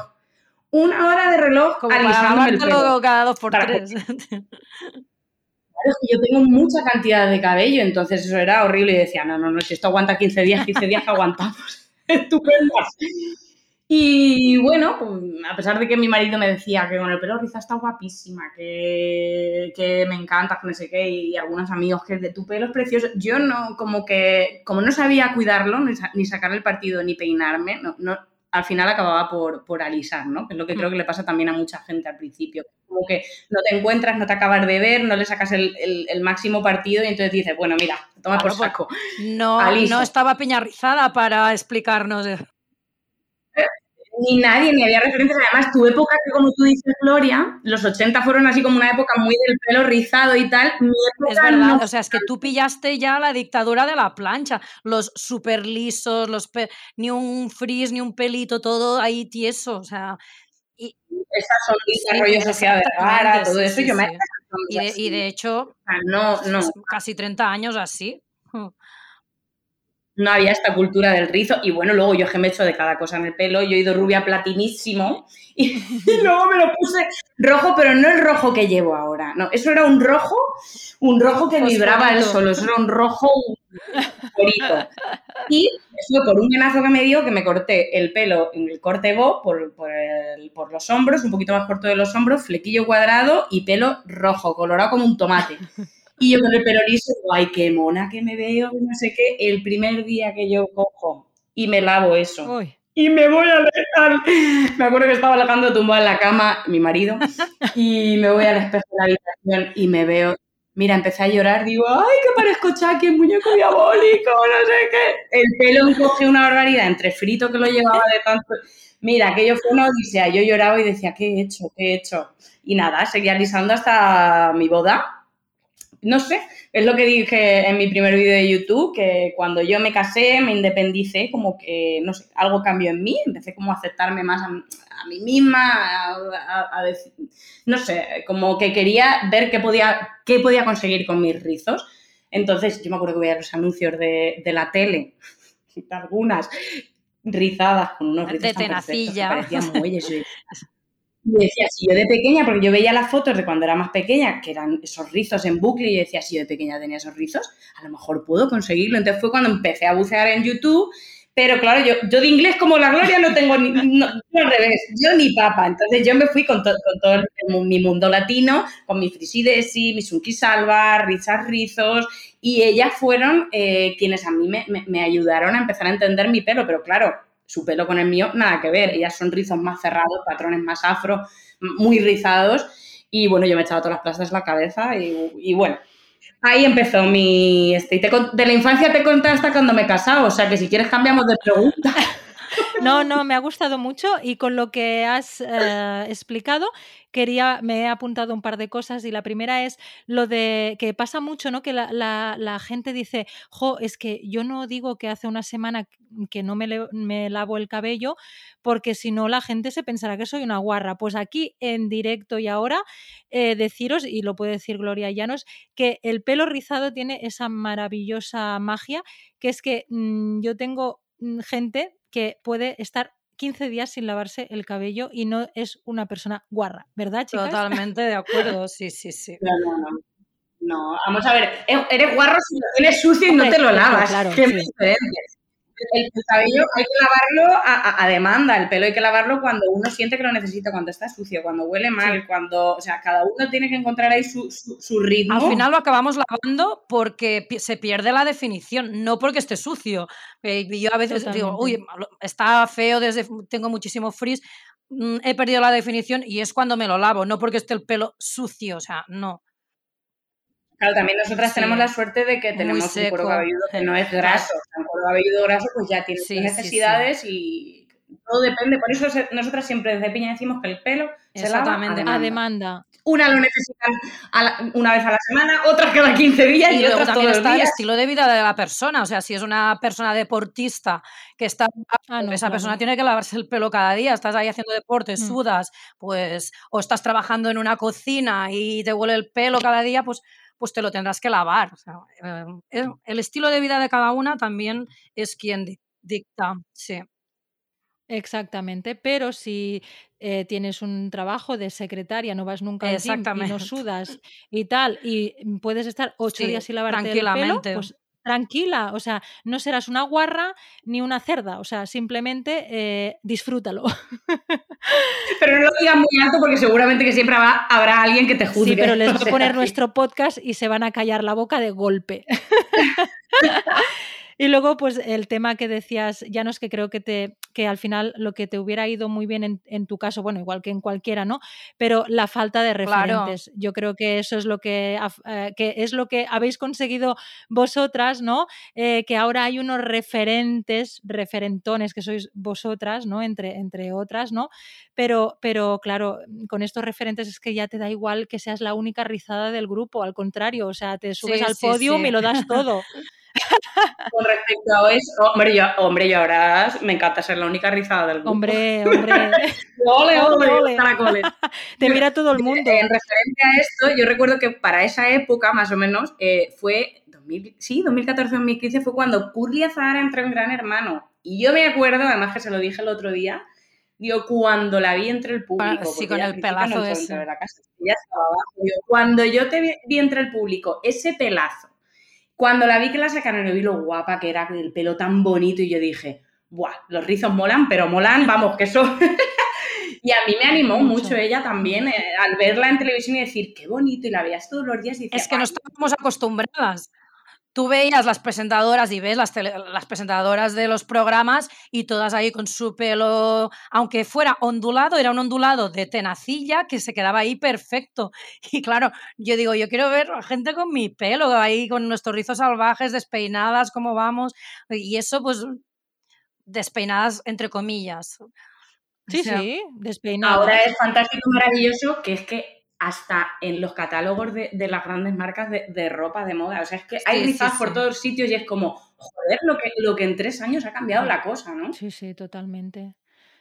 Una hora de reloj Como alisándome el pelo. cada dos por Para- tres. Claro, yo tengo mucha cantidad de cabello, entonces eso era horrible y decía, no, no, no, si esto aguanta 15 días, 15 días aguantamos. Estupendas. Y bueno, pues, a pesar de que mi marido me decía que con el pelo rizado está guapísima, que, que me encanta, que no sé qué, y algunos amigos que de tu pelo es precioso, yo no, como que, como no sabía cuidarlo, ni, sa- ni sacar el partido, ni peinarme, no, no, al final acababa por, por alisar, ¿no? Que es lo que creo que le pasa también a mucha gente al principio. Como que no te encuentras, no te acabas de ver, no le sacas el, el- el máximo partido y entonces dices, bueno, mira, toma Claro, por saco. No, no estaba Peña Rizada para explicarnos. Ni nadie, ni había referencias. Además, tu época, que como tú dices, Gloria, los 80 fueron así como una época muy del pelo rizado y tal. Mi época Es verdad, no o sea, es que tú pillaste ya la dictadura de la plancha, los super lisos, los pe- ni un frizz, ni un pelito, todo ahí tieso, o sea, esas sonrisas, Sí, rollo Sofía Vergara, exactamente, todo eso, sí, yo me sí. y de, y de hecho, sea, no, no. casi 30 años así. No había esta cultura del rizo. Y bueno, luego yo que me he hecho de cada cosa en el pelo, yo he ido rubia platinísimo y, luego me lo puse rojo, pero no el rojo que llevo ahora. No, eso era un rojo, un rojo que vibraba él solo, eso era un rojo bonito. Y fue por un venazo que me dio que me corté el pelo en el corte bo por, por, por los hombros, un poquito más corto de los hombros, flequillo cuadrado y pelo rojo, colorado como un tomate. Y yo con el ay, qué mona que me veo, no sé qué, el primer día que yo cojo y me lavo eso. Y me voy a dejar. Me acuerdo que estaba lavando tumbada en la cama, mi marido, y me voy al espejo de la habitación y me veo. Mira, empecé a llorar, digo, ay, que parezco Chucky, muñeco diabólico, no sé qué. El pelo encoge una barbaridad, entre frito que lo llevaba de tanto. Mira, aquello fue una odisea. Yo lloraba y decía, ¿qué he hecho? ¿Qué he hecho? Y nada, seguía alisando hasta mi boda no sé, es lo que dije en mi primer vídeo de YouTube, que cuando yo me casé, me independicé, como que, no sé, algo cambió en mí, empecé como a aceptarme más a, mí misma, a, decir, no sé, como que quería ver qué podía, qué podía conseguir con mis rizos. Entonces, yo me acuerdo que veía los anuncios de, la tele, algunas rizadas con unos rizos de tenacilla. parecían muelles. Y decía, si yo de pequeña, porque yo veía las fotos de cuando era más pequeña, que eran esos rizos en bucle, y decía, si yo de pequeña tenía esos rizos, a lo mejor puedo conseguirlo. Entonces fue cuando empecé a bucear en YouTube, pero claro, yo, yo de inglés como la gloria no tengo ni, al revés, yo ni papa. Entonces yo me fui con, con todo mi mundo latino, con mi frisidesi, mi sunki salva, rizas rizos, y ellas fueron eh, quienes a mí me, me ayudaron a empezar a entender mi pelo, pero claro, su pelo con el mío, nada que ver. Ellas son rizos más cerrados, patrones más afro, muy rizados. Y bueno, yo me echaba todas las plazas en la cabeza y, bueno, ahí empezó mi... Este, de la infancia te conté hasta cuando me he casado, o sea que si quieres cambiamos de pregunta. No, no, me ha gustado mucho y con lo que has eh, explicado quería, me he apuntado un par de cosas y la primera es lo de que pasa mucho, ¿no? Que la, gente dice, jo, es que yo no digo que hace una semana que no me, lavo el cabello porque si no la gente se pensará que soy una guarra. Pues aquí en directo y ahora eh, deciros, y lo puede decir Gloria Llanos, que el pelo rizado tiene esa maravillosa magia que es que mm, yo tengo mm, gente que puede estar 15 días sin lavarse el cabello y no es una persona guarra, ¿verdad, chicas? Totalmente de acuerdo, sí, sí, sí. No, no, no. No, vamos a ver, eres guarro si lo tienes sucio y no te lo lavas. Claro, Qué sí el, cabello hay que lavarlo a, demanda, el pelo hay que lavarlo cuando uno siente que lo necesita, cuando está sucio, cuando huele mal, cuando, o sea, cada uno tiene que encontrar ahí su, ritmo. Al final lo acabamos lavando porque se pierde la definición, no porque esté sucio. Eh, yo a veces digo, uy, está feo, desde tengo muchísimo frizz, mm, he perdido la definición y es cuando me lo lavo, no porque esté el pelo sucio, o sea, no. Claro, también nosotras tenemos la suerte de que tenemos un cuero cabelludo que no es graso. un cuero cabelludo graso pues ya tiene necesidades y todo depende. Por eso nosotras siempre desde Piña decimos que el pelo se lava a demanda. Una lo necesitan una vez a la semana, otra cada 15 días y, luego también está el estilo de vida de la persona. O sea, si es una persona deportista que está. Ah, esa persona tiene que lavarse el pelo cada día. Estás ahí haciendo deporte, mm. sudas, pues. O estás trabajando en una cocina y te huele el pelo cada día, pues pues te lo tendrás que lavar. Em, el estilo de vida de cada una también es quien dicta, sí. Exactamente, pero si eh, tienes un trabajo de secretaria, no vas nunca al gym y no sudas y tal, y puedes estar ocho días sin lavarte el pelo, pues tranquila, o sea, no serás una guarra ni una cerda, o sea, simplemente eh, disfrútalo. Pero no lo digas muy alto porque seguramente que siempre habrá alguien que te juzgue. Sí, pero les voy a poner nuestro podcast y se van a callar la boca de golpe. Y luego, pues el tema que decías, ya no es que creo que te que al final lo que te hubiera ido muy bien en, tu caso, bueno, igual que en cualquiera, ¿no? Pero la falta de referentes. Yo creo que eso es lo que, eh, que, es lo que habéis conseguido vosotras, ¿no? Eh, que ahora hay unos referentes, referentones que sois vosotras, ¿no? Entre, entre otras, ¿no? Pero, pero claro, con estos referentes es que ya te da igual que seas la única rizada del grupo, al contrario, o sea, te subes al podio y lo das todo. Con respecto a eso, hombre, yo, hombre, yo ahora me encanta ser la única rizada del grupo. Hombre, hombre. ole, ole, Te mira todo el mundo. En referente a esto, yo recuerdo que para esa época, más o menos, eh, fue 2000, sí, 2014-2015 fue cuando Curly Azahara entró en Gran Hermano. Y yo me acuerdo, además que se lo dije el otro día, digo, cuando la vi entre el público. Sí, con el pelazo no ese. De la casa, ya estaba abajo. Digo, cuando yo te vi, vi entre el público, ese pelazo, cuando la vi que la sacaron, vi lo guapa que era, el pelo tan bonito, y yo dije, ¡buah! Los rizos molan, pero molan, vamos, que eso. y a mí me animó mucho, Mucho. ella también eh, al verla en televisión y decir, qué bonito, y la veías todos los días y decía, Es que no "Ay, estábamos acostumbradas. Tú veías las presentadoras y ves las, tele- las presentadoras de los programas y todas ahí con su pelo, aunque fuera ondulado, era un ondulado de tenacilla que se quedaba ahí perfecto. Y claro, yo digo, yo quiero ver a gente con mi pelo ahí, con nuestros rizos salvajes, despeinadas, cómo vamos. Y eso, pues, despeinadas entre comillas. O Sí, sea, sí, despeinada. Ahora es fantástico y maravilloso que es que hasta en los catálogos de, de las grandes marcas de, de ropa de moda, o sea, es que hay Sí, por sí. todos sitios y es como, joder, lo que, lo que en tres años ha cambiado la cosa, ¿no? Sí, sí, totalmente.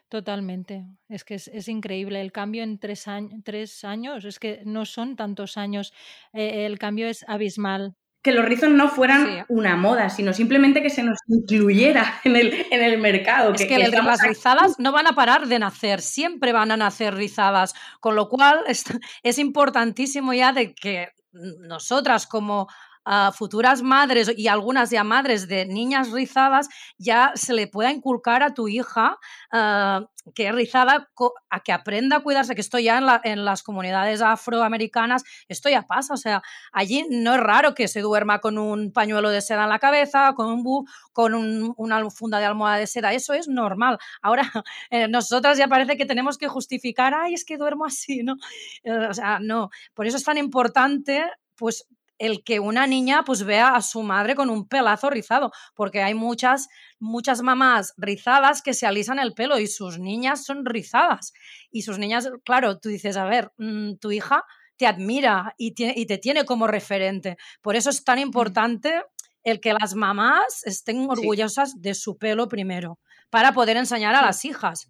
Totalmente. Es que es, es increíble el cambio en tres, años tres años. Es que no son tantos años. eh, el cambio es abismal. Que los rizos no fueran Sí. una moda, sino simplemente que se nos incluyera en el, en el mercado. Es que, el- las aquí- rizadas no van a parar de nacer, siempre van a nacer rizadas, con lo cual es, es importantísimo ya de que nosotras como ah, futuras madres y algunas ya madres de niñas rizadas ya se le pueda inculcar a tu hija ah, que es rizada, a que aprenda a cuidarse, que esto ya en, la- las comunidades afroamericanas, esto ya pasa, o sea, allí no es raro que se duerma con un pañuelo de seda en la cabeza, con un buff, con un- una funda de almohada de seda, eso es normal. Ahora, eh, nosotras ya parece que tenemos que justificar, ay, es que duermo así, ¿no? Eh, o sea, no. Por eso es tan importante, pues, el que una niña pues vea a su madre con un pelazo rizado, porque hay muchas, muchas mamás rizadas que se alisan el pelo y sus niñas son rizadas. Y sus niñas, claro, tú dices, a ver, mm, tu hija te admira y, tiene- y te tiene como referente. Por eso es tan importante el que las mamás estén orgullosas de su pelo primero, para poder enseñar a las hijas.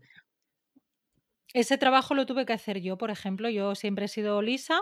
Ese trabajo lo tuve que hacer yo, por ejemplo. Yo siempre he sido lisa,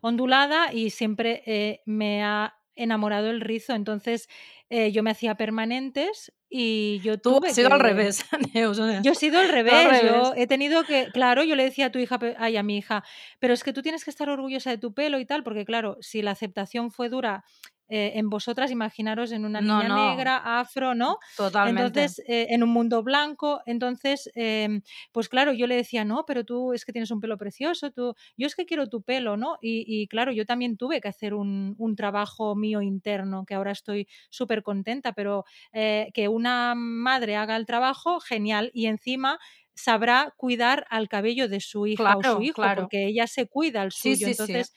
ondulada y siempre eh, me ha enamorado el rizo. Entonces eh, yo me hacía permanentes y yo Tú tuve has sido al revés, Yo he sido al al revés, yo revés. he tenido que, claro, yo le decía a tu hija, ay, a mi hija, pero es que tú tienes que estar orgullosa de tu pelo y tal, porque claro, si la aceptación fue dura eh, en vosotras, imaginaros en una niña no. negra, afro, ¿no? Totalmente. Entonces, eh, en un mundo blanco, entonces, em, pues claro, yo le decía, no, pero tú es que tienes un pelo precioso, tú, yo es que quiero tu pelo, ¿no? Y, y claro, yo también tuve que hacer un, un trabajo mío interno, que ahora estoy súper contenta, pero eh, que una madre haga el trabajo, genial, y encima sabrá cuidar al cabello de su hija o su hijo, claro. porque ella se cuida el Sí, suyo, sí, sí. entonces...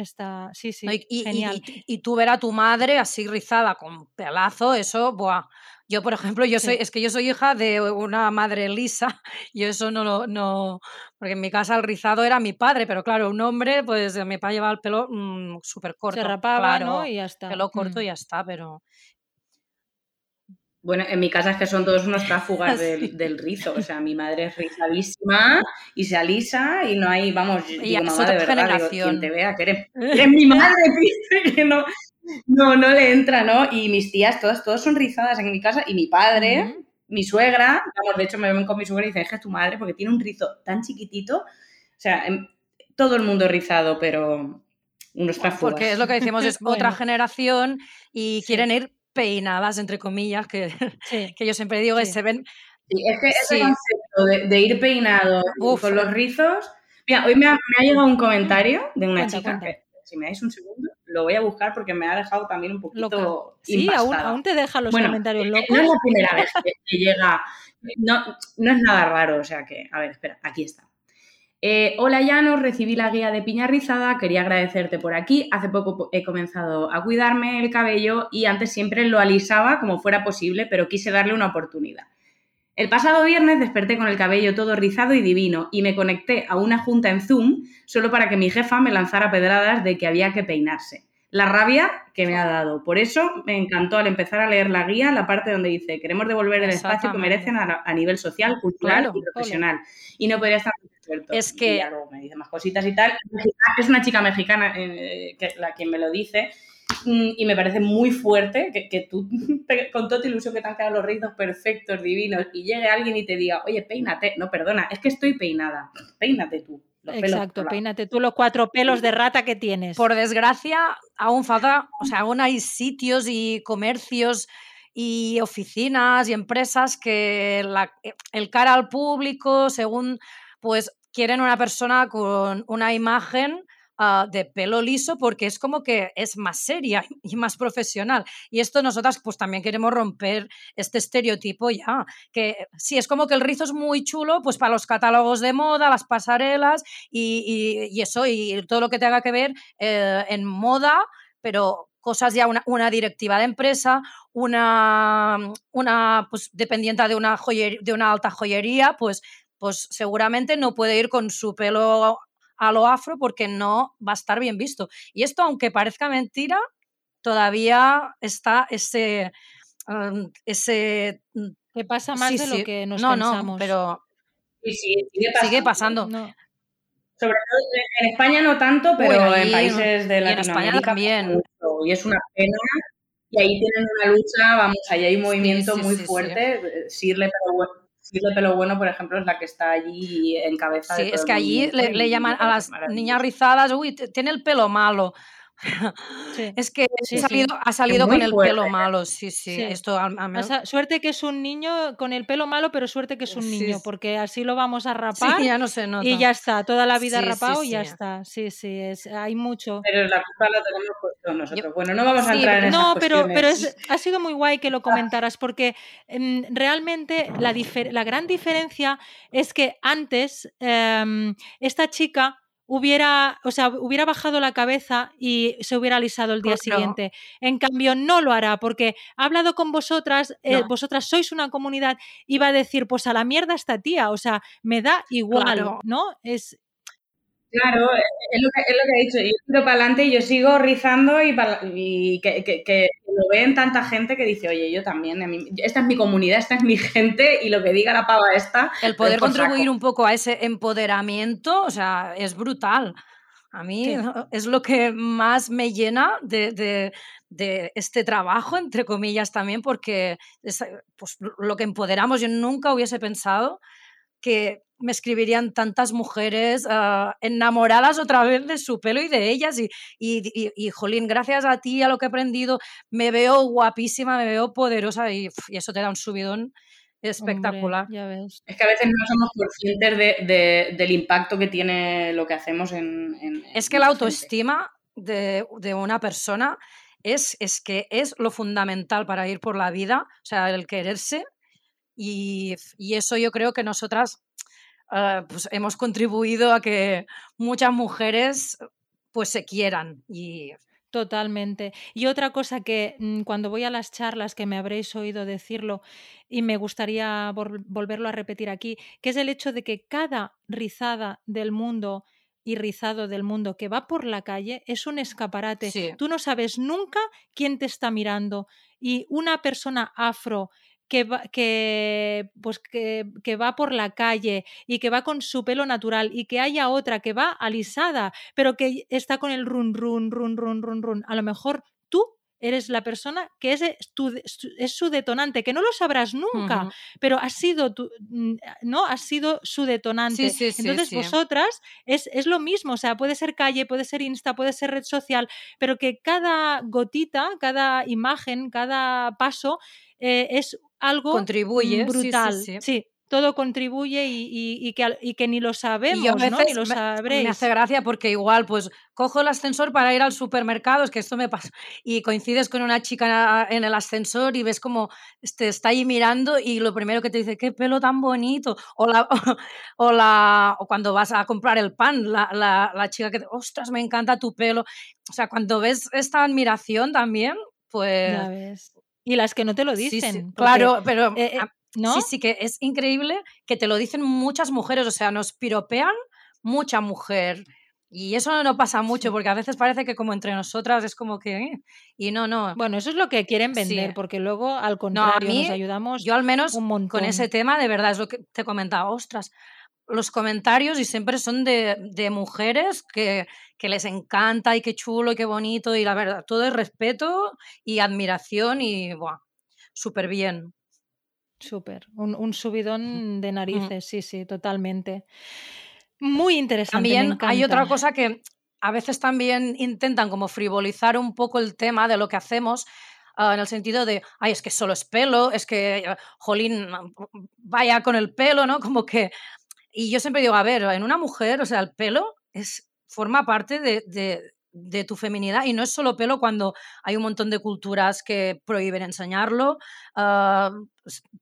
Está, sí, sí, ¿no? Y, genial. y- y tú ver a tu madre así rizada con pelazo, eso, buah. Yo, por ejemplo, yo soy, Sí. es que yo soy hija de una madre lisa, y eso no lo, no, porque en mi casa el rizado era mi padre, pero claro, un hombre, pues mi padre llevaba el pelo mm, súper corto. Se rapaba, claro, ¿no? Y ya está. pelo corto Mm. y ya está, pero Bueno, en mi casa es que son todos unos tráfugas Sí. del, del rizo. O sea, mi madre es rizadísima y se alisa y no hay, vamos, Y digo, mamá, de verdad, digo, quien te vea, que eres, eres mi madre, que no, no, no le entra, ¿no? Y mis tías, todas, todas son rizadas en mi casa y mi padre, mi suegra, vamos, de hecho me ven con mi suegra y dicen, es que es tu madre porque tiene un rizo tan chiquitito. O sea, em, todo el mundo rizado, pero unos tráfugas. porque es lo que decimos, es otra generación y quieren ir peinadas, entre comillas, que, Sí. que yo siempre digo que se ven Sí, es que ese Sí. concepto de, de ir peinado Uf. con los rizos. Mira, hoy me ha, me ha llegado un comentario de una Cuenta, chica cuenta. que, si me dais un segundo, lo voy a buscar porque me ha dejado también un poquito. Loca. Sí, aún, te deja los Bueno, comentarios Eh, locos. No es la primera vez que, que llega. No, no es nada raro, o sea que. A ver, espera, aquí está. Eh, hola Llanos, recibí la guía de piña rizada, quería agradecerte por aquí. Hace poco po- he comenzado a cuidarme el cabello y antes siempre lo alisaba como fuera posible, pero quise darle una oportunidad. El pasado viernes desperté con el cabello todo rizado y divino y me conecté a una junta en Zoom solo para que mi jefa me lanzara pedradas de que había que peinarse. La rabia que me ha dado. Por eso me encantó al empezar a leer la guía la parte donde dice queremos devolver el espacio que merecen a, a nivel social, cultural Claro, y profesional. Y no podría estar acuerdo. Es Y que- luego me dice más cositas y tal. Es una chica mexicana eh, que la quien me lo dice. Mm, y me parece muy fuerte que, tú, con toda tu ilusión que te han quedado los rizos perfectos, divinos, y llegue alguien y te diga, oye, peínate. No, perdona, es que estoy peinada. Peínate tú. Exacto, peínate tú los cuatro pelos de rata que tienes. Por desgracia, aún falta, o sea, aún hay sitios y comercios y oficinas y empresas que el cara al público, según, pues quieren una persona con una imagen Ah, de pelo liso porque es como que es más seria y más profesional. Y esto nosotras pues también queremos romper este estereotipo ya, que sí, es como que el rizo es muy chulo pues para los catálogos de moda, las pasarelas y, eso, y todo lo que tenga que ver eh, en moda, pero cosas ya una, una, directiva de empresa, una, una pues, dependiente de una, de una alta joyería, pues, pues seguramente no puede ir con su pelo a lo afro porque no va a estar bien visto. Y esto, aunque parezca mentira, todavía está ese... Um, ese mm, que pasa más de lo que nos no, pensamos. No, pero sí, sigue pasando. Sobre todo en España no tanto, pero en países de Latinoamérica también. Y es una pena. Y ahí tienen una lucha, vamos, ahí hay un movimiento muy fuerte. Sirle, pero de Pelo Bueno, por ejemplo, es la que está allí en cabeza. Sí, es que allí le, llaman a las niñas rizadas, uy, tiene el pelo malo. Es que ha salido, con el pelo malo, sí, sí. Esto, suerte que es un niño con el pelo malo, pero suerte que es un niño, porque así lo vamos a rapar ya no se nota. y ya está, toda la vida rapado y ya está. Sí, sí, es, hay mucho. Pero la culpa la tenemos puesto nosotros. bueno, no vamos a entrar en No, pero, pero ha sido muy guay que lo comentaras, porque em, realmente la, la, gran diferencia es que antes em, esta chica hubiera, o sea, hubiera bajado la cabeza y se hubiera alisado el día siguiente. En cambio, no lo hará porque ha hablado con vosotras, eh, vosotras sois una comunidad y va a decir, pues a la mierda esta tía, o sea, me da igual, ¿no? Es, Claro, es lo que, es lo que he dicho. Yo tiro para adelante y yo sigo rizando y, y que, que, lo ven tanta gente que dice, oye, yo también, esta es mi comunidad, esta es mi gente y lo que diga la pava esta. El poder contribuir un poco a ese empoderamiento, o sea, es brutal. A mí es lo que más me llena de, de, de, este trabajo, entre comillas también, porque es, pues, lo que empoderamos, yo nunca hubiese pensado que me escribirían tantas mujeres ah, enamoradas otra vez de su pelo y de ellas. Y, y, jolín, gracias a ti, a lo que he aprendido, me veo guapísima, me veo poderosa y, eso te da un subidón espectacular. Es que a veces no somos conscientes de, del impacto que tiene lo que hacemos en... es que la autoestima de, de, una persona es, es que es lo fundamental para ir por la vida, o sea, el quererse. Y, y eso yo creo que nosotras Ah, pues hemos contribuido a que muchas mujeres pues se quieran y Totalmente. Y otra cosa que mm, cuando voy a las charlas, que me habréis oído decirlo y me gustaría volverlo a repetir aquí, que es el hecho de que cada rizada del mundo y rizado del mundo que va por la calle es un escaparate. Tú no sabes nunca quién te está mirando. Y una persona afro que va, que, pues que, que, va por la calle y que va con su pelo natural y que haya otra que va alisada, pero que está con el run, run, run, run, run, run. A lo mejor tú eres la persona que es, es su detonante, que no lo sabrás nunca, pero ha sido tu, mm, ¿no? Ha sido su detonante. Entonces, vosotras es, es, lo mismo, o sea, puede ser calle, puede ser Insta, puede ser red social, pero que cada gotita, cada imagen, cada paso eh, es algo contribuye brutal. Sí, todo contribuye y, que, que, ni lo sabemos, ¿no? Ni lo sabréis. Me hace gracia porque igual, pues, cojo el ascensor para ir al supermercado, es que esto me pasa, y coincides con una chica en el ascensor y ves como te está ahí mirando y lo primero que te dice, qué pelo tan bonito, o, la, o, la, o cuando vas a comprar el pan, la, la, chica que, ostras, me encanta tu pelo. O sea, cuando ves esta admiración también, pues... Y las que no te lo dicen. claro, pero eh, eh, ¿no? sí, sí que es increíble que te lo dicen muchas mujeres, o sea, nos piropean mucha mujer. Y eso no pasa mucho, porque a veces parece que como entre nosotras es como que... Eh, y no, no. Bueno, eso es lo que quieren vender, porque luego al contrario nos ayudamos Yo al menos con ese tema, de verdad, es lo que te comentaba, ostras, los comentarios y siempre son de, de mujeres que, que, les encanta y qué chulo y qué bonito y la verdad, todo es respeto y admiración y súper bien. Súper, un, un, subidón de narices, sí, sí, totalmente. Muy interesante. También hay otra cosa que a veces también intentan como frivolizar un poco el tema de lo que hacemos, uh, en el sentido de, ay, es que solo es pelo, es que, uh, jolín, vaya con el pelo, ¿no? Como que... Y yo siempre digo, a ver, en una mujer, o sea, el pelo es, forma parte de, de, de tu feminidad y no es solo pelo cuando hay un montón de culturas que prohíben enseñarlo. Uh,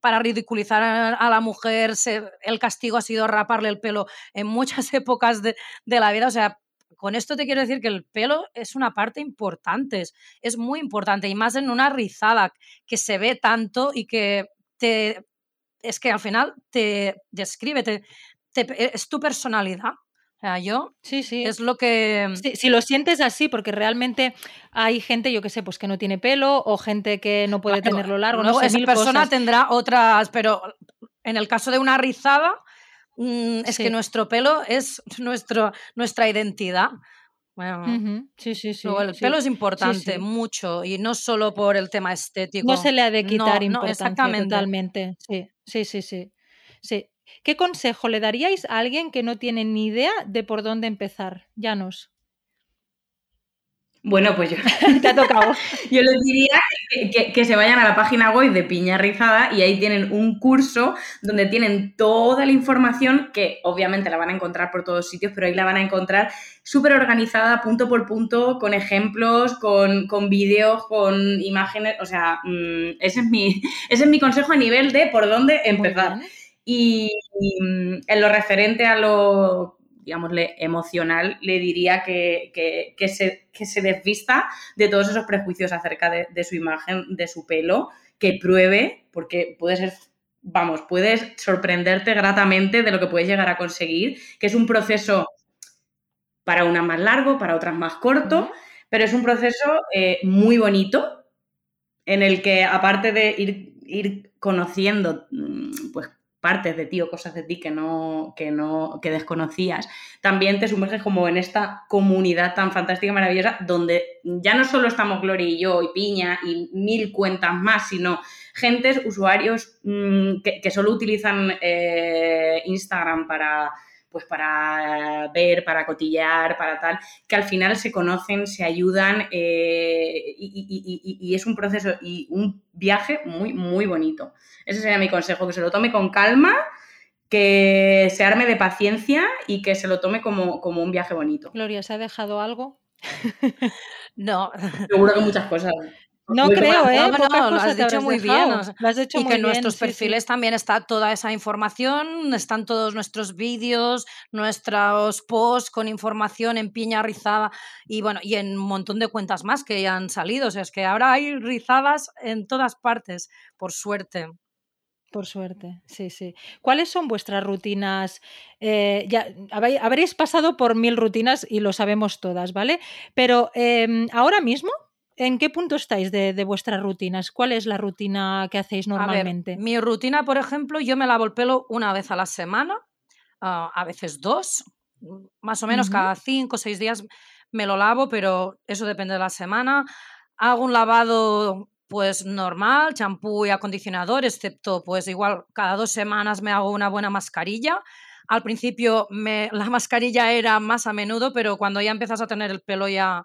para ridiculizar a, la mujer, se, el castigo ha sido raparle el pelo en muchas épocas de, de, la vida. O sea, con esto te quiero decir que el pelo es una parte importante, es, muy importante y más en una rizada que se ve tanto y que te es que al final te describe, te, te, es tu personalidad. O sea, yo sí, sí. es lo que... Sí, si lo sientes así, porque realmente hay gente, yo que sé, pues que no tiene pelo o gente que no puede claro, tenerlo largo. No, no sé, esa persona cosas. tendrá otras, pero en el caso de una rizada, mmm, es Sí. que nuestro pelo es nuestro, nuestra identidad. Bueno, Sí, sí, sí. luego el sí. pelo es importante, sí. mucho, y no solo por el tema estético. No se le ha de No, quitar no, importancia exactamente. totalmente. Sí, sí, sí, sí. sí. ¿Qué consejo le daríais a alguien que no tiene ni idea de por dónde empezar? Llanos. Bueno, pues yo, Te ha tocado. yo les diría que, que- que se vayan a la página web de Piña Rizada y ahí tienen un curso donde tienen toda la información que obviamente la van a encontrar por todos sitios, pero ahí la van a encontrar súper organizada, punto por punto, con ejemplos, con, con vídeos, con imágenes. O sea, mm, ese, es mi, ese es mi consejo a nivel de por dónde empezar. bien. Y, y, mm, en lo referente a lo, digámosle, emocional, le diría que, que- que se, que se desvista de todos esos prejuicios acerca de, de su imagen, de su pelo, que pruebe, porque puede ser, vamos, puedes sorprenderte gratamente de lo que puedes llegar a conseguir, que es un proceso para unas más largo, para otras más corto, pero es un proceso eh, muy bonito en el que aparte de ir, ir conociendo mm, pues partes de ti o cosas de ti que no, que no, que desconocías, también te sumerges como en esta comunidad tan fantástica y maravillosa, donde ya no solo estamos Gloria y yo y Piña y mil cuentas más, sino gentes, usuarios que, que, solo utilizan eh, Instagram para pues para ver, para cotillear, para tal, que al final se conocen, se ayudan eh, y, y, y, y, es un proceso y un viaje muy, muy bonito. Ese sería mi consejo, que se lo tome con calma, que se arme de paciencia y que se lo tome como, como un viaje bonito. Gloria, ¿se ha dejado algo? no. Seguro que muchas cosas. No muy creo, ¿eh? No, no, lo has dicho muy dejado. bien. Lo has hecho y muy que en bien, nuestros sí, perfiles sí. también está toda esa información, están todos nuestros vídeos, nuestros posts con información en piña rizada y bueno, y en un montón de cuentas más que ya han salido. O sea, es que ahora hay rizadas en todas partes, por suerte. Por suerte, sí, sí. ¿Cuáles son vuestras rutinas? Eh, ya habréis pasado por mil rutinas y lo sabemos todas, ¿vale? Pero eh, ahora mismo, ¿en qué punto estáis de, de, vuestras rutinas? ¿Cuál es la rutina que hacéis normalmente? Ver, mi rutina, por ejemplo, yo me lavo el pelo una vez a la semana, uh, a veces dos, más o menos uh -huh. cada cinco o seis días me lo lavo, pero eso depende de la semana. Hago un lavado pues normal, champú y acondicionador, excepto pues igual cada dos semanas me hago una buena mascarilla. Al principio me, la mascarilla era más a menudo, pero cuando ya empiezas a tener el pelo ya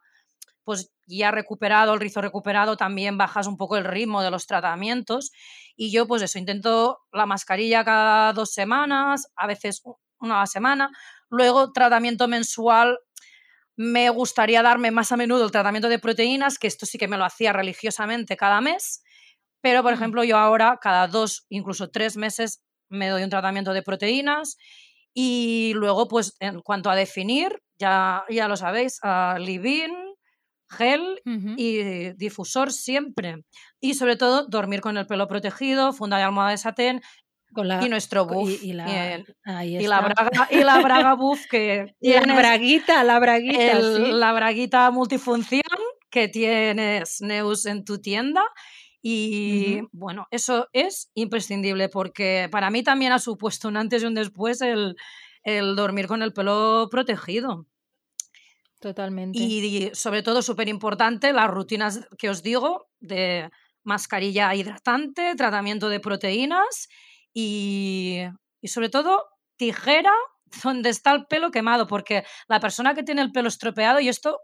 pues ya recuperado, el rizo recuperado, también bajas un poco el ritmo de los tratamientos. Y yo pues eso, intento la mascarilla cada dos semanas, a veces una a la semana. Luego tratamiento mensual me gustaría darme más a menudo el tratamiento de proteínas, que esto sí que me lo hacía religiosamente cada mes, pero por ejemplo yo ahora cada dos, incluso tres meses me doy un tratamiento de proteínas y luego pues en cuanto a definir, ya, ya lo sabéis, uh, Livin, gel uh -huh. y difusor siempre. Y sobre todo dormir con el pelo protegido, funda de almohada de satén la, y nuestro buff. Y, y, la, y, la, braga, y la braga buff que y la braguita, la braguita, el, sí. la braguita multifunción que tienes Neus en tu tienda. Y uh -huh. bueno, eso es imprescindible porque para mí también ha supuesto un antes y un después el, el dormir con el pelo protegido. Totalmente. Y, sobre todo, súper importante, las rutinas que os digo de mascarilla hidratante, tratamiento de proteínas y, y sobre todo tijera donde está el pelo quemado, porque la persona que tiene el pelo estropeado, y esto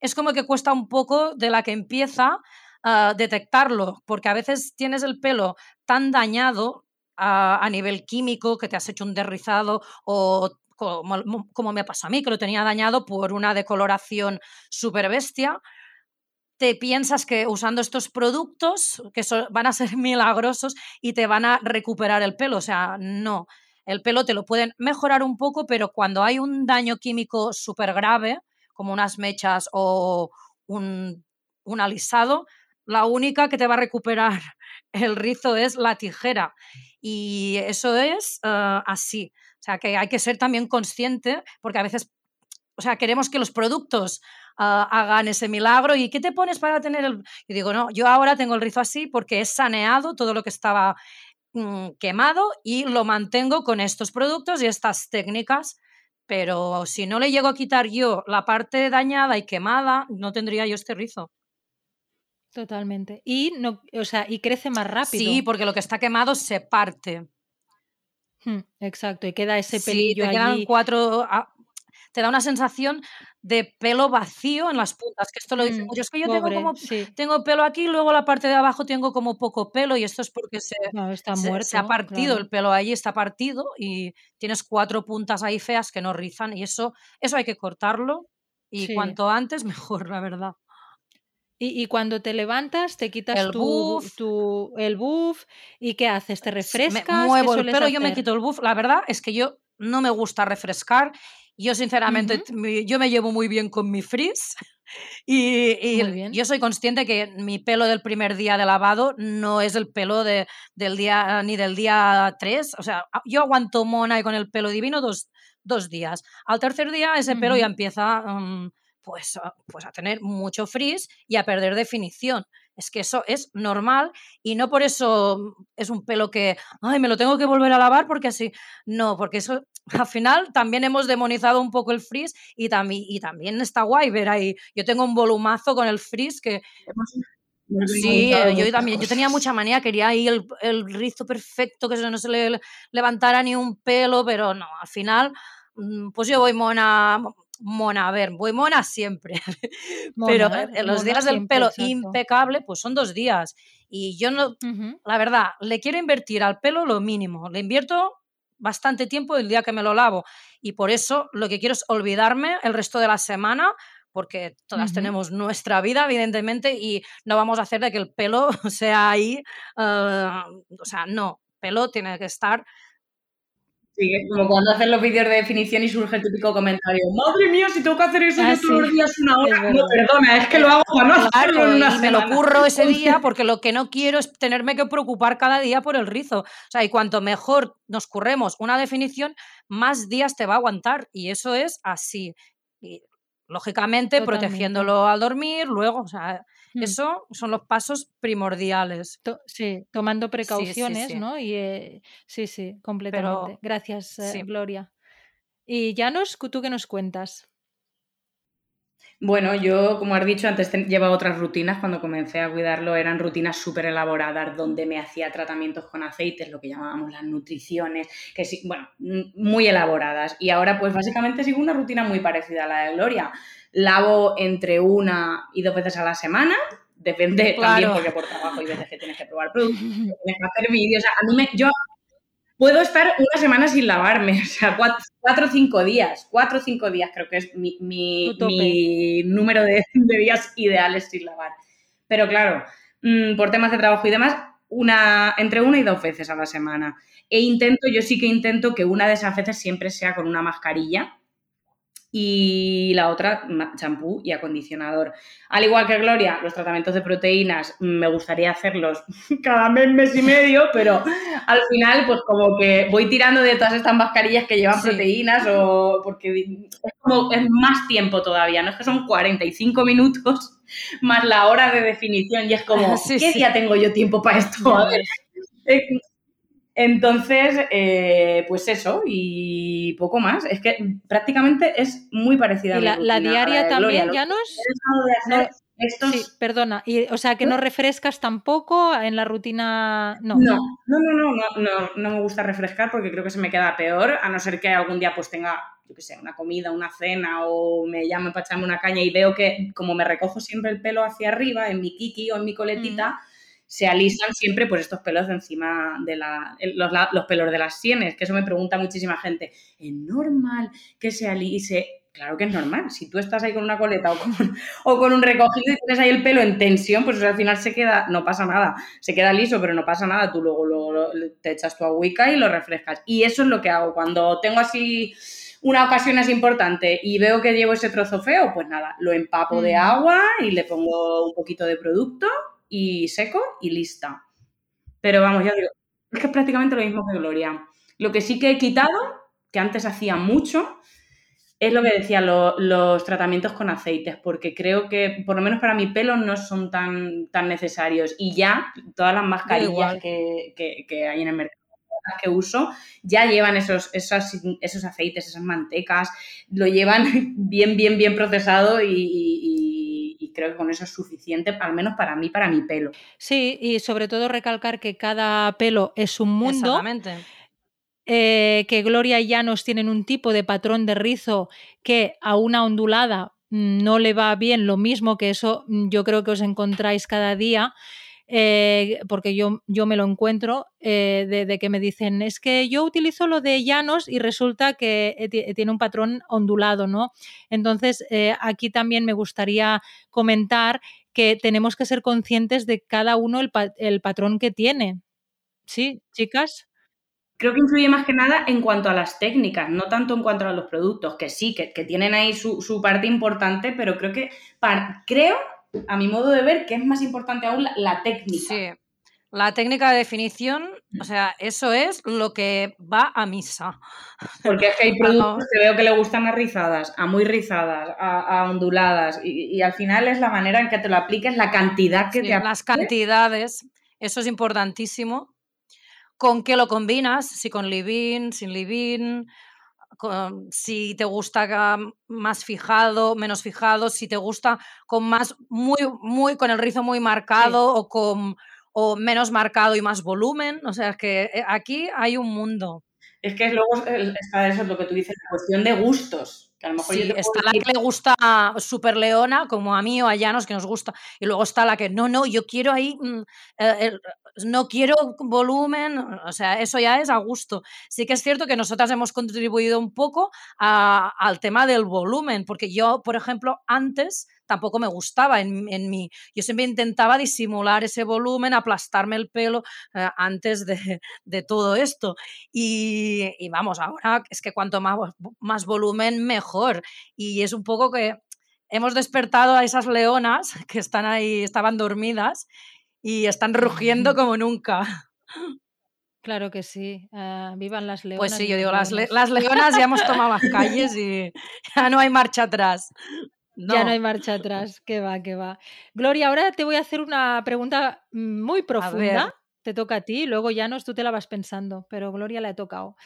es como que cuesta un poco de la que empieza a detectarlo, porque a veces tienes el pelo tan dañado a, nivel químico que te has hecho un derrizado o como, como, me pasó a mí, que lo tenía dañado por una decoloración súper bestia, te piensas que usando estos productos que van a ser milagrosos y te van a recuperar el pelo. O sea, no. El pelo te lo pueden mejorar un poco, pero cuando hay un daño químico súper grave, como unas mechas o un, alisado, la única que te va a recuperar el rizo es la tijera. Y eso es eh, así. O sea, que hay que ser también consciente, porque a veces, o sea, queremos que los productos ah, hagan ese milagro. ¿Y qué te pones para tener el...? Yo digo, no, yo ahora tengo el rizo así porque he saneado todo lo que estaba mm, quemado y lo mantengo con estos productos y estas técnicas pero si no le llego a quitar yo la parte dañada y quemada, no tendría yo este rizo. Totalmente. Y no, o sea, y crece más rápido. Sí, porque lo que está quemado se parte. Exacto, y queda ese pelillo sí, te quedan cuatro. Ah, te da una sensación de pelo vacío en las puntas, que esto lo dicen mm, muchos. Es que yo tengo como tengo pelo aquí, y luego la parte de abajo tengo como poco pelo, y esto es porque se, está se, ha partido el pelo ahí, está partido, y tienes cuatro puntas ahí feas que no rizan, y eso, eso hay que cortarlo, y cuanto antes mejor, la verdad. Y, cuando te levantas, te quitas el tu, buff. Tu, el buff y ¿qué haces? ¿Te refrescas? Me muevo el pelo, yo me quito el buff. La verdad es que yo no me gusta refrescar yo, sinceramente, yo me llevo muy bien con mi frizz y, yo soy consciente que mi pelo del primer día de lavado no es el pelo de, del día ni del día 3. O sea, yo aguanto mona y con el pelo divino dos, dos días. Al tercer día ese pelo ya empieza mm, pues, pues a tener mucho frizz y a perder definición. Es que eso es normal y no por eso es un pelo que, ay, me lo tengo que volver a lavar porque así. No, porque eso al final también hemos demonizado un poco el frizz y, también y también está guay ver ahí. Yo tengo un volumazo con el frizz que... Sí, eh, yo también, yo tenía mucha manía, quería ahí el, el rizo perfecto, que no se le levantara ni un pelo, pero no, al final, mm, pues yo voy mona, mona, a ver, voy mona siempre, pero en los días del pelo impecable, pues son dos días. Y yo no, la verdad, le quiero invertir al pelo lo mínimo, le invierto bastante tiempo el día que me lo lavo. Y por eso lo que quiero es olvidarme el resto de la semana, porque todas tenemos nuestra vida, evidentemente, y no vamos a hacer de que el pelo sea ahí, eh, o sea, no, pelo tiene que estar Sí, como cuando hacen los vídeos de definición y surge el típico comentario, madre mía, si tengo que hacer eso yo ah, todos los días una hora. no, perdona, es que lo hago para no hacerlo en una y me lo curro ese día porque lo que no quiero es tenerme que preocupar cada día por el rizo. O sea, y cuanto mejor nos curremos una definición, más días te va a aguantar. Y eso es así. Y, lógicamente, protegiéndolo al dormir, luego, o sea, Mm. Eso son los pasos primordiales. sí, tomando precauciones, ¿no? Y eh, sí, sí, completamente. Gracias, eh, Gloria. Y Janos, ¿tú qué nos cuentas? Bueno, yo, como has dicho, antes llevaba otras rutinas. Cuando comencé a cuidarlo eran rutinas súper elaboradas donde me hacía tratamientos con aceites, lo que llamábamos las nutriciones, que sí, bueno, muy elaboradas. Y ahora, pues básicamente sigo una rutina muy parecida a la de Gloria lavo entre una y dos veces a la semana. Depende también porque por trabajo hay veces que tienes que probar productos, tienes que hacer vídeos. a mí me, yo puedo estar una semana sin lavarme, o sea, cuatro, o cinco días. Cuatro o cinco días creo que es mi, mi, número de, días ideales sin lavar. Pero claro, mm, por temas de trabajo y demás, una, entre una y dos veces a la semana. E intento, yo sí que intento que una de esas veces siempre sea con una mascarilla, y la otra champú y acondicionador. Al igual que Gloria, los tratamientos de proteínas me gustaría hacerlos cada mes, mes y medio, pero al final pues como que voy tirando de todas estas mascarillas que llevan proteínas o porque es como es más tiempo todavía, no es que son 45 minutos más la hora de definición y es como, ¿qué día tengo yo tiempo para esto? A ver, Entonces, eh, pues eso, y poco más. Es que prácticamente es muy parecida ¿Y la, la diaria también, ya nos? Sí, perdona. Y, o sea, que no refrescas tampoco en la rutina. No. No, no, no, no, no, no, me gusta refrescar porque creo que se me queda peor, a no ser que algún día pues tenga, yo qué sé, una comida, una cena o me llame para echarme una caña y veo que como me recojo siempre el pelo hacia arriba en mi kiki o en mi coletita, mm. Se alisan siempre pues estos pelos de encima de la, los, los pelos de las sienes, que eso me pregunta muchísima gente. ¿Es normal que se alise? Claro que es normal. Si tú estás ahí con una coleta o con, un recogido y tienes ahí el pelo en tensión, pues al final se queda, no pasa nada. Se queda liso, pero no pasa nada. Tú luego, te echas tu agüica y lo refrescas. Y eso es lo que hago. Cuando tengo así una ocasión así importante y veo que llevo ese trozo feo, pues nada, lo empapo de agua y le pongo un poquito de producto y seco y lista. Pero vamos, ya digo, es que es prácticamente lo mismo que Gloria. Lo que sí que he quitado, que antes hacía mucho, es lo que decía, los tratamientos con aceites, porque creo que, por lo menos para mi pelo, no son tan, tan necesarios. Y ya todas las mascarillas que, que, hay en el mercado que uso ya llevan esos, esos, esos aceites, esas mantecas, lo llevan bien, bien, bien procesado y, y, creo que con eso es suficiente, al menos para mí, para mi pelo. Sí, y sobre todo recalcar que cada pelo es un mundo. Exactamente eh, que Gloria y Llanos tienen un tipo de patrón de rizo que a una ondulada mm, no le va bien lo mismo, que eso mm, yo creo que os encontráis cada día. Eh, porque yo, yo, me lo encuentro, eh, de, que me dicen, es que yo utilizo lo de llanos y resulta que tiene un patrón ondulado, ¿no? Entonces, aquí también me gustaría comentar que tenemos que ser conscientes de cada uno el, el patrón que tiene. ¿Sí, chicas? Creo que influye más que nada en cuanto a las técnicas, no tanto en cuanto a los productos, que sí, que, tienen ahí su, parte importante, pero creo que, creo, a mi modo de ver, que es más importante aún la, técnica. Sí, la técnica de definición, o sea, eso es lo que va a misa. Porque es que hay productos que veo que le gustan a rizadas, a muy rizadas, a, onduladas, y, al final es la manera en que te lo apliques, la cantidad que te apliques. Las cantidades, eso es importantísimo con qué lo combinas, si con leave sin leave si te gusta más fijado, menos fijado, si te gusta con más, muy, muy, con el rizo muy marcado o con o menos marcado y más volumen. O sea, que eh, aquí hay un mundo. Es que luego está eso, es lo que tú dices, la cuestión de gustos. A lo mejor sí, está la que le gusta Super Leona, como a mí o a Llanos, que nos gusta. Y luego está la que, no, no, yo quiero ahí mm, eh, no quiero volumen, o sea, eso ya es a gusto. Sí que es cierto que nosotras hemos contribuido un poco al tema del volumen, porque yo, por ejemplo, antes tampoco me gustaba en, en mí. Yo siempre intentaba disimular ese volumen, aplastarme el pelo eh, antes de, todo esto. Y, vamos, ahora es que cuanto más, más volumen, mejor. Y es un poco que hemos despertado a esas leonas que están ahí, estaban dormidas y están rugiendo como nunca. Claro que sí, ah, vivan las leonas. Pues sí, yo digo, las, las, leonas ya hemos tomado las calles y ya no hay marcha atrás. Ya no hay marcha atrás, que va, que va. Gloria, ahora te voy a hacer una pregunta muy profunda. Te toca a ti, luego ya no, tú te la vas pensando, pero Gloria la he tocado.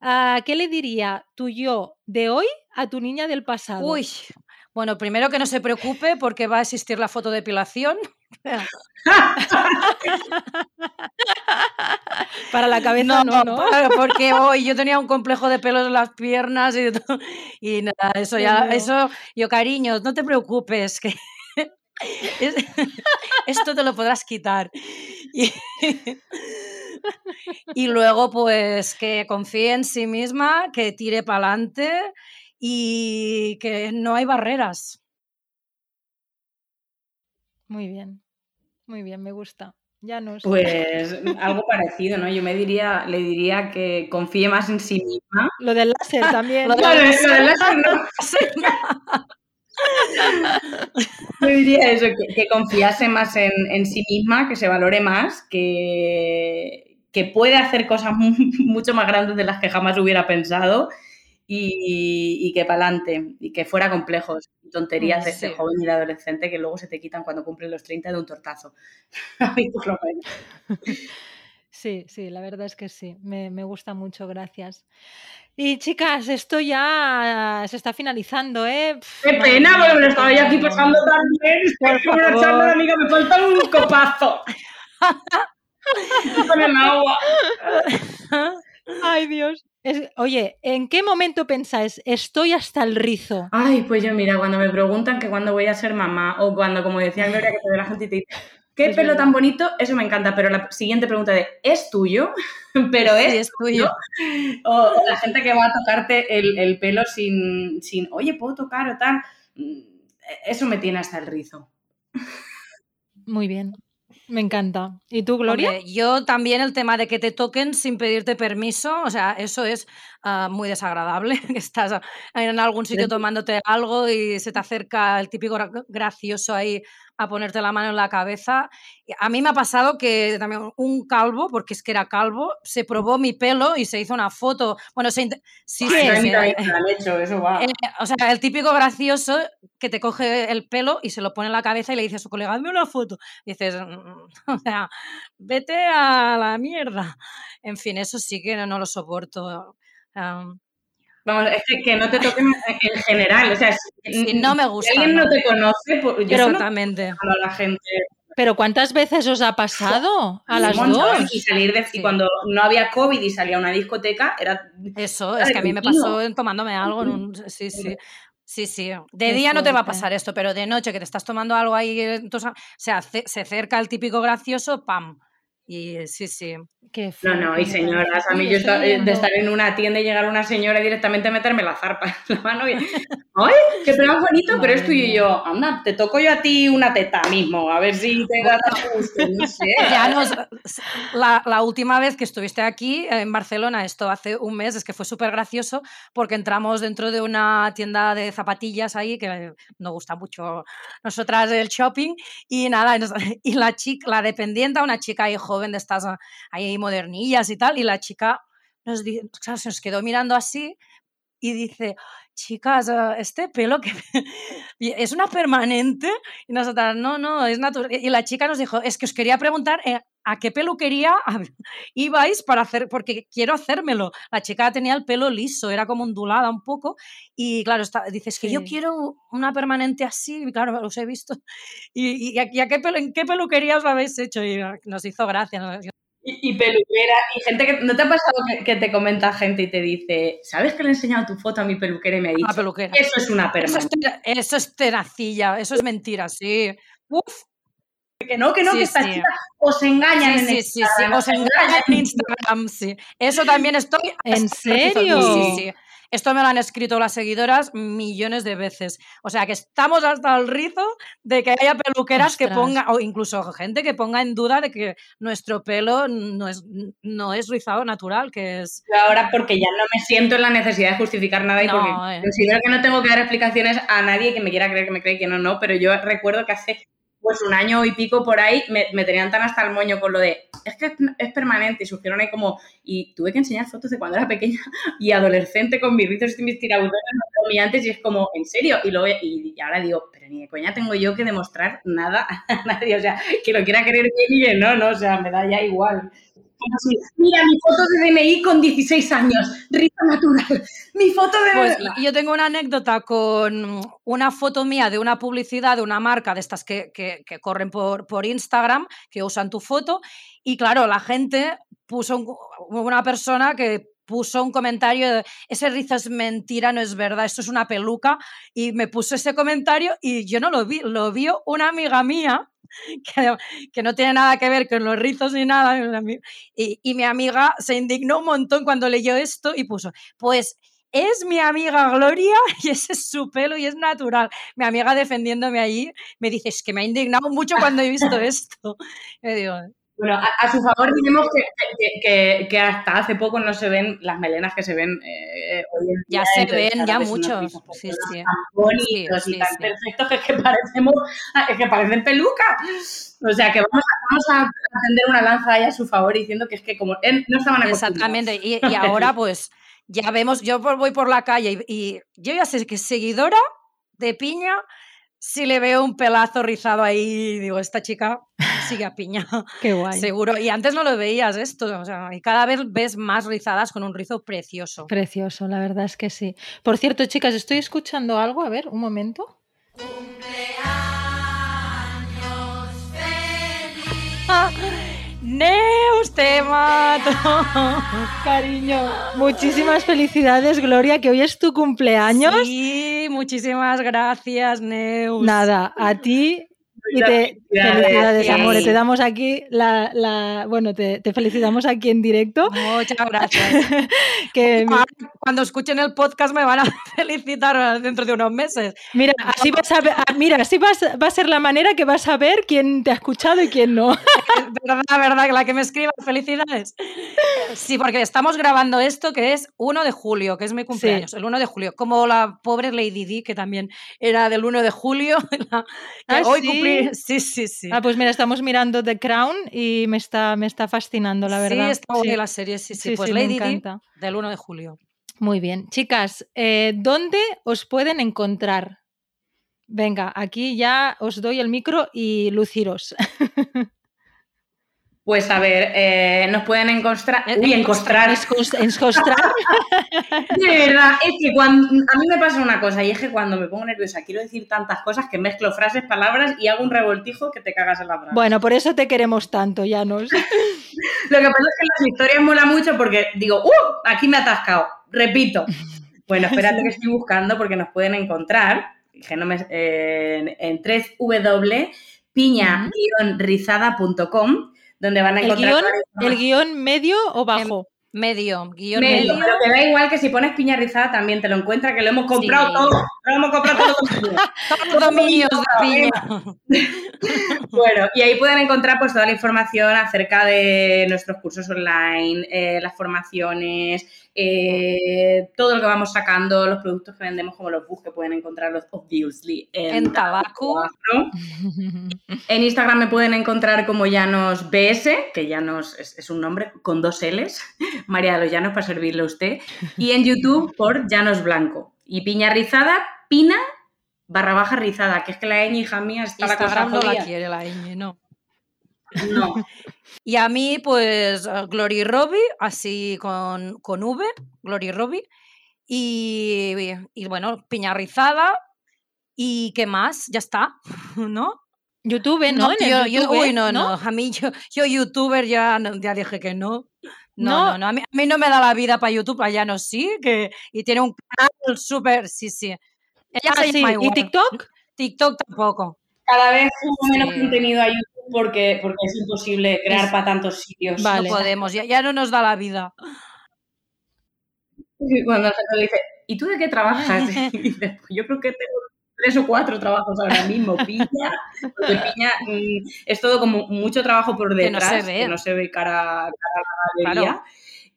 Ah, ¿Qué le diría tu yo de hoy a tu niña del pasado? Uy, bueno, primero que no se preocupe porque va a existir la fotodepilación. Para la cabeza no, no, porque hoy yo tenía un complejo de pelos en las piernas y, y nada, eso ya, eso, yo cariño, no te preocupes, que esto te lo podrás quitar. Y, y luego, pues, que confíe en sí misma, que tire para adelante y que no hay barreras. Muy bien, muy bien, me gusta. Ya no Pues algo parecido, ¿no? Yo me diría, le diría que confíe más en sí misma. Lo del láser también. lo, del láser no. Yo diría eso, que, confiase más en, sí misma, que se valore más, que, que puede hacer cosas mucho más grandes de las que jamás hubiera pensado y, que para adelante y que fuera complejos tonterías de, este joven y de adolescente que luego se te quitan cuando cumplen los 30 de un tortazo. Sí, sí, la verdad es que sí, me, gusta mucho, gracias. Y chicas, esto ya se está finalizando, ¿eh? Qué pena, porque me lo estaba yo aquí pasando tan bien. Por amiga, me falta un copazo. Con el agua. Ay, Dios. Oye, ¿en qué momento pensáis estoy hasta el rizo? Ay, pues yo mira, cuando me preguntan que cuándo voy a ser mamá o cuando, como decía Gloria, que te ve la gente y te dice, qué pelo tan bonito, eso me encanta, pero la siguiente pregunta de, ¿es tuyo? pero es, es tuyo. O, la gente que va a tocarte el, pelo sin, sin, oye, ¿puedo tocar o tal? Mm, eso me tiene hasta el rizo. Muy bien. Me encanta. ¿Y tú, Gloria? yo también el tema de que te toquen sin pedirte permiso, o sea, eso es ah, muy desagradable, que estás en algún sitio tomándote algo y se te acerca el típico gracioso ahí a ponerte la mano en la cabeza. A mí me ha pasado que también un calvo, porque es que era calvo, se probó mi pelo y se hizo una foto. Bueno, se sí, sí, hecho, eso va. o sea, el típico gracioso que te coge el pelo y se lo pone en la cabeza y le dice a su colega, hazme una foto. Y dices, mm, o sea, vete a la mierda. En fin, eso sí que no, lo soporto. Vamos, es que, no te toquen en general, o sea, si, no me gusta. Si alguien no, te conoce, pues, yo Exactamente. a la gente. Pero ¿cuántas veces os ha pasado a las dos? Y salir de cuando no había COVID y salía a una discoteca, era Eso, es que a mí me pasó tomándome algo en un sí, sí. Sí, sí. De día no te va a pasar esto, pero de noche que te estás tomando algo ahí, entonces, o sea, se acerca el típico gracioso, pam. Y sí, sí. no, no, y señoras, a mí yo eh, de estar en una tienda y llegar una señora y directamente meterme la zarpa en la mano y, ¡ay, qué plan bonito! pero es tuyo y yo, anda, te toco yo a ti una teta mismo, a ver si te da gusto, no sé. Ya nos, la, la, última vez que estuviste aquí en Barcelona, esto hace un mes, es que fue súper gracioso porque entramos dentro de una tienda de zapatillas ahí, que nos gusta mucho nosotras el shopping, y nada, y la chica, la dependiente, una chica ahí joven de estas ah, ahí modernillas y tal, y la chica nos, nos quedó mirando así y dice, chicas, ah, este pelo que es una permanente y nosotras, no, no, es natural. Y la chica nos dijo, es que os quería preguntar eh, a qué peluquería ibais para hacer, porque quiero hacérmelo. La chica tenía el pelo liso, era como ondulada un poco y claro, está, dices que yo quiero una permanente así, y claro, los he visto. ¿Y, a, qué en qué peluquería os lo habéis hecho? Y nos hizo gracia. Y, peluquera, y gente que. ¿No te ha pasado que, te comenta gente y te dice, ¿sabes que le he enseñado tu foto a mi peluquera y me ha dicho? peluquera. Eso es una permanente. Eso es, tenacilla, eso es mentira, sí. Uf. Que no, que no, que esta chica os engañan en Instagram. Sí, os engañan en Instagram, sí. Eso también estoy. ¿En serio? Sí, sí. Esto me lo han escrito las seguidoras millones de veces. O sea que estamos hasta el rizo de que haya peluqueras que pongan, o incluso gente que ponga en duda de que nuestro pelo no es, no es rizado natural, que es... Ahora porque ya no me siento en la necesidad de justificar nada y porque eh. considero que no tengo que dar explicaciones a nadie que me quiera creer que me cree que no, no, pero yo recuerdo que hace pues un año y pico por ahí, me, tenían tan hasta el moño con lo de, es que es, permanente, y surgieron ahí como, y tuve que enseñar fotos de cuando era pequeña y adolescente con mis rizos y mis tirabuzones antes y es como, ¿en serio? Y, luego, y, ahora digo, pero ni de coña tengo yo que demostrar nada a nadie, o sea, que lo quiera querer bien y que no, no, o sea, me da ya igual. Mira, mi foto de DNI con 16 años, rizo natural. Mi foto de... Pues yo tengo una anécdota con una foto mía de una publicidad de una marca de estas que, que, corren por, por Instagram, que usan tu foto, y claro, la gente puso una persona que puso un comentario de ese rizo es mentira, no es verdad, esto es una peluca y me puso ese comentario y yo no lo vi, lo vio una amiga mía que, no tiene nada que ver con los rizos ni nada y, y mi amiga se indignó un montón cuando leyó esto y puso, pues es mi amiga Gloria y ese es su pelo y es natural. Mi amiga defendiéndome allí me dice, es que me ha indignado mucho cuando he visto esto. me digo, bueno, a, su favor diremos que, que, hasta hace poco no se ven las melenas que se ven eh, hoy en día. Ya se ven, ya muchos. Sí, sí. Tan bonitos y tan perfectos que, que, parecemos, que parecen pelucas. O sea que vamos a, vamos a tender una lanza ahí a su favor diciendo que es que como él no estaban acostumbrados. Exactamente, y, y ahora pues ya vemos, yo voy por la calle y, y yo ya sé que seguidora de piña si le veo un pelazo rizado ahí, digo, esta chica sigue a piña. Qué guay. Seguro. Y antes no lo veías esto, o sea, y cada vez ves más rizadas con un rizo precioso. Precioso, la verdad es que sí. Por cierto, chicas, estoy escuchando algo, a ver, un momento. Neus, te mato. Cariño, muchísimas felicidades, Gloria, que hoy es tu cumpleaños. Sí, muchísimas gracias, Neus. Nada, a ti y te felicidades, amores. Te damos aquí la, la bueno, te, te, felicitamos aquí en directo. Muchas gracias. que Cuando escuchen el podcast me van a felicitar dentro de unos meses. Mira, así vas a ver, ah, mira, así vas, va a ser la manera que vas a ver quién te ha escuchado y quién no. verdad, verdad, la que me escriba, felicidades. Sí, porque estamos grabando esto que es 1 de julio, que es mi cumpleaños, sí. el 1 de julio. Como la pobre Lady Di, que también era del 1 de julio. La, ah, hoy ¿sí? cumplí Sí, sí, sí. Ah, pues mira, estamos mirando The Crown y me está, me está fascinando, la verdad. Sí, está sí. la serie, sí, sí. sí pues Lady me encanta. Di, del 1 de julio. Muy bien. Chicas, eh, ¿dónde os pueden encontrar? Venga, aquí ya os doy el micro y luciros. Pues a ver, eh, nos pueden encontrar. Uy, encontrar. Encontrar. De verdad, es que cuando. A mí me pasa una cosa, y es que cuando me pongo nerviosa quiero decir tantas cosas que mezclo frases, palabras y hago un revoltijo que te cagas en la frase. Bueno, por eso te queremos tanto, Janos. Lo que pasa es que las historias mola mucho porque digo, ¡uh! Aquí me he atascado. Repito. Bueno, espérate que estoy buscando porque nos pueden encontrar. Que no me, eh, en 3W piña-rizada.com donde van a encontrar... ¿El guion, ¿El guion medio o bajo? En medio, guion medio, medio. Pero te da igual que si pones piña rizada también te lo encuentra, que lo hemos comprado sí. todo. Lo hemos comprado todo. Todos dominios de piña. bueno, y ahí pueden encontrar pues toda la información acerca de nuestros cursos online, eh, las formaciones, eh, todo lo que vamos sacando, los productos que vendemos como los bus que pueden encontrarlos obviously en, en tabaco. en Instagram me pueden encontrar como Llanos BS, que Llanos es, es un nombre con dos L's, María de los Llanos para servirle a usted, y en YouTube por Llanos Blanco. Y Piña Rizada, Pina barra baja rizada, que es que la ñ, hija mía, está Instagram la cosa no la quiere la ñ, no. No. Y a mí, pues, Glory Robbie, así con, con V, Glory Robbie. Y, y, y, bueno, piña rizada. ¿Y qué más? Ya está, ¿no? YouTube, ¿no? no yo, yo, YouTube, uy, no, no, no, A mí, yo, yo youtuber, ya, ya dije que no. No, no, no, no. A, mí, a, mí, no me da la vida para YouTube, allá no sí, que, y tiene un canal súper, sí, sí. Ella ah, sí. ¿Y TikTok? TikTok tampoco. Cada vez subo menos sí. contenido a YouTube porque, porque es imposible crear es, para tantos sitios. Vale. No podemos, ya, ya, no nos da la vida. Cuando se dice, ¿y tú de qué trabajas? Y pues yo creo que tengo tres o cuatro trabajos ahora mismo, piña, porque piña mmm, es todo como mucho trabajo por detrás, que no se ve, que no se ve cara, cara a la galería, claro.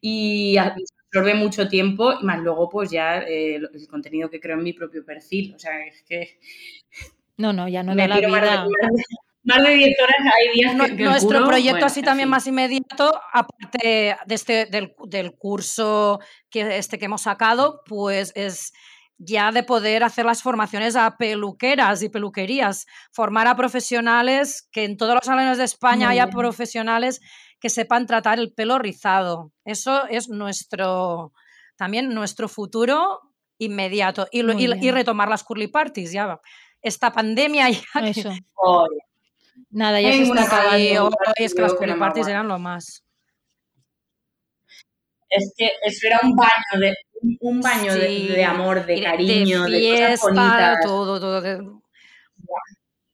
y absorbe mucho tiempo, y más luego pues ya eh, el contenido que creo en mi propio perfil, o sea, es que... No, no, ya no da la vida más de 10 horas hay días que, que Nuestro proyecto bueno, así también más inmediato, aparte de este, del, del, curso que, este que hemos sacado, pues es ya de poder hacer las formaciones a peluqueras y peluquerías, formar a profesionales, que en todos los salones de España haya profesionales que sepan tratar el pelo rizado. Eso es nuestro, también nuestro futuro inmediato. Y, y, y, retomar las curly parties, ya. Esta pandemia ya... Que... Oh, Nada, ya se está acabando. Y es que las parties eran lo más. Es que eso era un baño de un baño sí. de, de, amor, de cariño, de, fiesta, de cosas bonitas. todo, todo.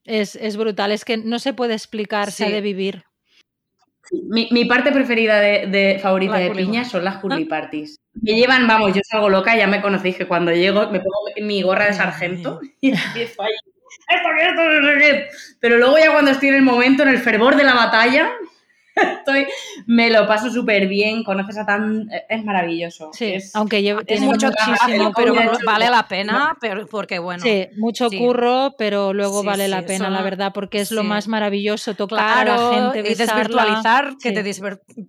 Es, es, brutal, es que no se puede explicar, sí. se ha de vivir. Mi, mi, parte preferida de, de favorita la de piña son las curly parties. Me llevan, vamos, yo salgo loca, ya me conocéis que cuando llego me pongo mi gorra de sargento y empiezo ahí esto, esto, no sé qué. Pero luego ya cuando estoy en el momento, en el fervor de la batalla, estoy, me lo paso súper bien, conoces a tan... Es maravilloso. Sí, es, aunque llevo, tiene mucho muchísimo, pero vale la pena, pero, porque bueno... Sí, mucho sí. curro, pero luego sí, vale la pena, la verdad, porque es lo más maravilloso, tocar claro, a la gente, y desvirtualizar, que te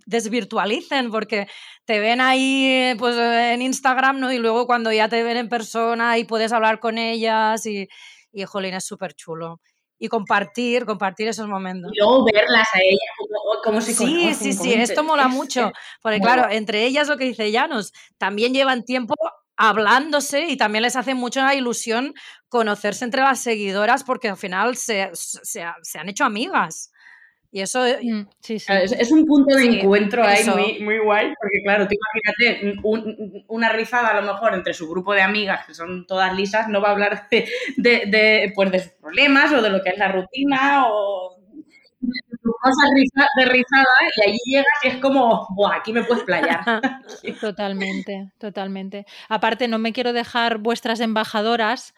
desvirtualicen, porque te ven ahí pues en Instagram, ¿no? Y luego cuando ya te ven en persona y puedes hablar con ellas y y jolín, es súper chulo. y compartir, compartir esos momentos. Y luego verlas a ellas como, se Sí, sí, sí, esto mola mucho, porque claro, entre ellas lo que dice Llanos, también llevan tiempo hablándose y también les hace mucha ilusión conocerse entre las seguidoras porque al final se, se, se han hecho amigas. Y eso eh, mm, Es, un punto de encuentro ahí muy, muy guay, porque claro, tú imagínate una rizada a lo mejor entre su grupo de amigas, que son todas lisas, no va a hablar de, de, pues de sus problemas o de lo que es la rutina o cosas de rizada y allí llegas y es como, Buah, aquí me puedes playar. Totalmente, totalmente. Aparte, no me quiero dejar vuestras embajadoras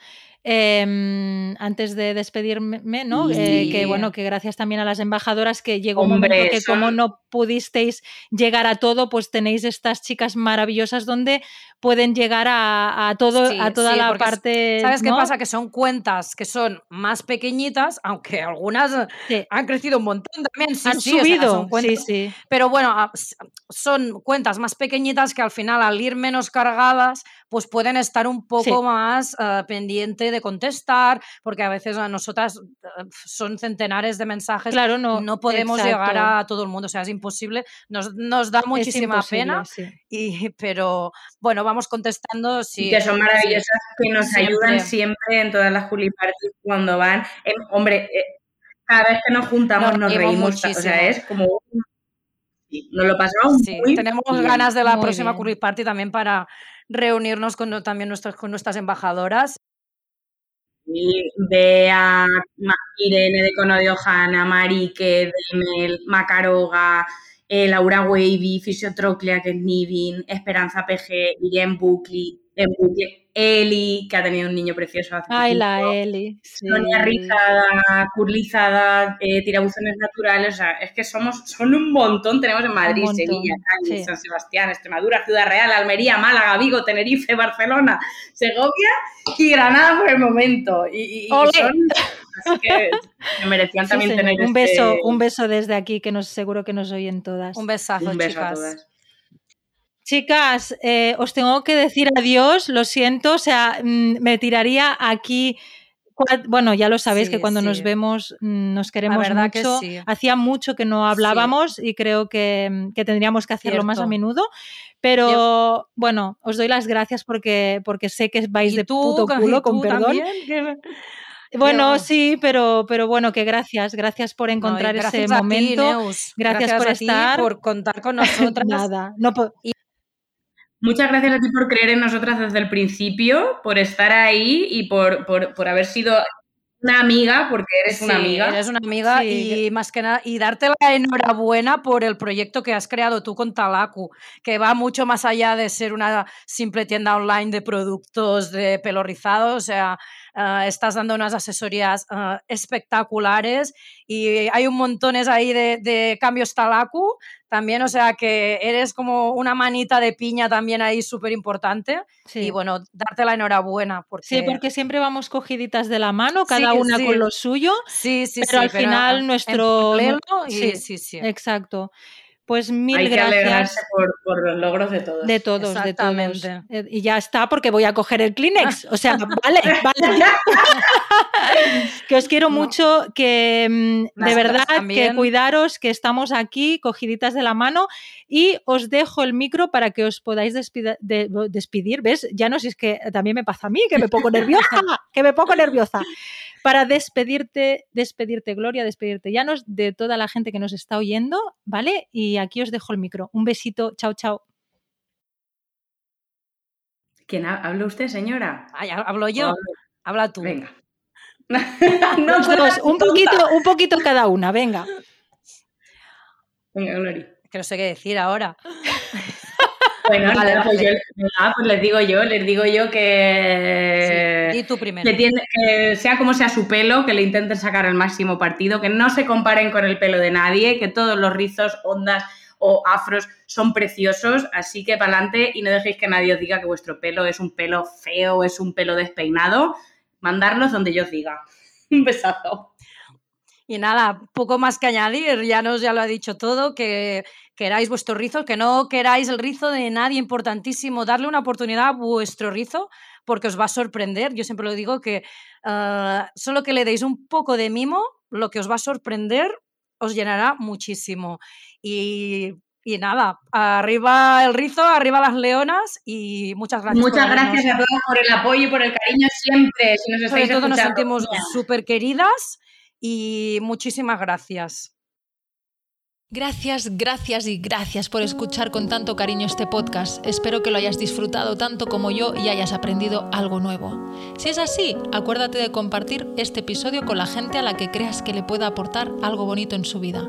Em, antes de despedirme, ¿no? Eh, que bueno, que gracias también a las embajadoras que llegó un momento que como no pudisteis llegar a todo, pues tenéis estas chicas maravillosas donde pueden llegar a, todo, a toda la parte. ¿Sabes qué pasa? Que son cuentas que son más pequeñitas, aunque algunas han crecido un montón también. han subido, sí, sí. Pero bueno, son cuentas más pequeñitas que al final, al ir menos cargadas, pues pueden estar un poco más uh, pendiente de contestar, porque a veces a nosotras eh, son centenares de mensajes, claro, no, no podemos llegar a todo el mundo, o sea, es imposible, nos, nos da muchísima pena, y, pero bueno, vamos contestando. Sí, que son maravillosas, que nos ayudan siempre en todas las Juli cuando van. hombre, eh, cada vez que nos juntamos nos, reímos, o sea, es como nos lo pasamos sí, tenemos ganas de la próxima bien. Party también para reunirnos con también nuestros, con nuestras embajadoras. Bea, Irene de Cono de Ojana, Marique, Demel, Macaroga, eh, Laura Wavy, Fisiotroclea, que es Nivin, Esperanza PG, Irene Buckley, en Eli, que ha tenido un niño precioso hace Ay, la Eli. Sonia Rizada, Curlizada, eh, Tirabuzones Naturales, o sea, es que somos, son un montón, tenemos en Madrid, Sevilla, Cádiz, San Sebastián, Extremadura, Ciudad Real, Almería, Málaga, Vigo, Tenerife, Barcelona, Segovia y Granada por el momento. Y, son, así que me merecían también tener un beso, este un beso desde aquí, que nos, seguro que nos oyen todas. Un besazo, un beso A todas. Chicas, eh, os tengo que decir adiós, lo siento, o sea, mm, me tiraría aquí. Bueno, ya lo sabéis que cuando nos vemos mm, nos queremos mucho. Hacía mucho que no hablábamos y creo que, mm, tendríamos que hacerlo más a menudo. Pero bueno, os doy las gracias porque, porque sé que vais de puto culo, con perdón. Bueno, sí, pero, pero bueno, que gracias, gracias por encontrar ese momento. gracias, por estar. por contar con nosotras. Nada, no, Muchas gracias a ti por creer en nosotras desde el principio, por estar ahí y por, por, haber sido una amiga, porque eres una amiga. Eres una amiga y más que nada, y darte la enhorabuena por el proyecto que has creado tú con Talaku, que va mucho más allá de ser una simple tienda online de productos de pelo rizado, o sea, ah, estás dando unas asesorías ah, espectaculares y hay un montones ahí de, de cambios Talaku también, o sea que eres como una manita de piña también ahí súper importante. Y bueno, darte la enhorabuena. Porque... Sí, porque siempre vamos cogiditas de la mano, cada una con lo suyo. Sí, sí, pero al final nuestro... sí, sí, sí. Exacto. Pues mil Hay que alegrarse por, los logros de todos. De todos, de todos. Eh, y ya está, porque voy a coger el Kleenex. O sea, vale, vale. que os quiero mucho, que mm, de verdad, que cuidaros, que estamos aquí, cogiditas de la mano, y os dejo el micro para que os podáis despedir. ¿Ves? Ya no sé si es que también me pasa a mí, que me pongo nerviosa, que me pongo nerviosa para despedirte, despedirte Gloria, despedirte Llanos, de toda la gente que nos está oyendo, ¿vale? Y aquí os dejo el micro. Un besito, chao, chao. ¿Quién habla usted, señora? hablo yo. Habla tú. Venga. no, un poquito, un poquito cada una, venga. Venga, Gloria. Que no sé qué decir ahora. Bueno, pues, pues, les digo yo, les digo yo que, y tú primero. Que, sea como sea su pelo, que le intenten sacar el máximo partido, que no se comparen con el pelo de nadie, que todos los rizos, ondas o afros son preciosos, así que para adelante y no dejéis que nadie os diga que vuestro pelo es un pelo feo, es un pelo despeinado, mandarlos donde yo os diga. Un besazo. Y nada, poco más que añadir, ya nos ya lo ha dicho todo, que queráis vuestro rizo, que no queráis el rizo de nadie importantísimo, darle una oportunidad a vuestro rizo, porque os va a sorprender. Yo siempre lo digo que uh, solo que le deis un poco de mimo, lo que os va a sorprender os llenará muchísimo. Y y nada, arriba el rizo, arriba las leonas y muchas gracias. Muchas gracias a todos por el apoyo y por el cariño siempre. Si nos nos sentimos súper queridas y muchísimas gracias. Gracias, gracias y gracias por escuchar con tanto cariño este podcast. Espero que lo hayas disfrutado tanto como yo y hayas aprendido algo nuevo. Si es así, acuérdate de compartir este episodio con la gente a la que creas que le pueda aportar algo bonito en su vida.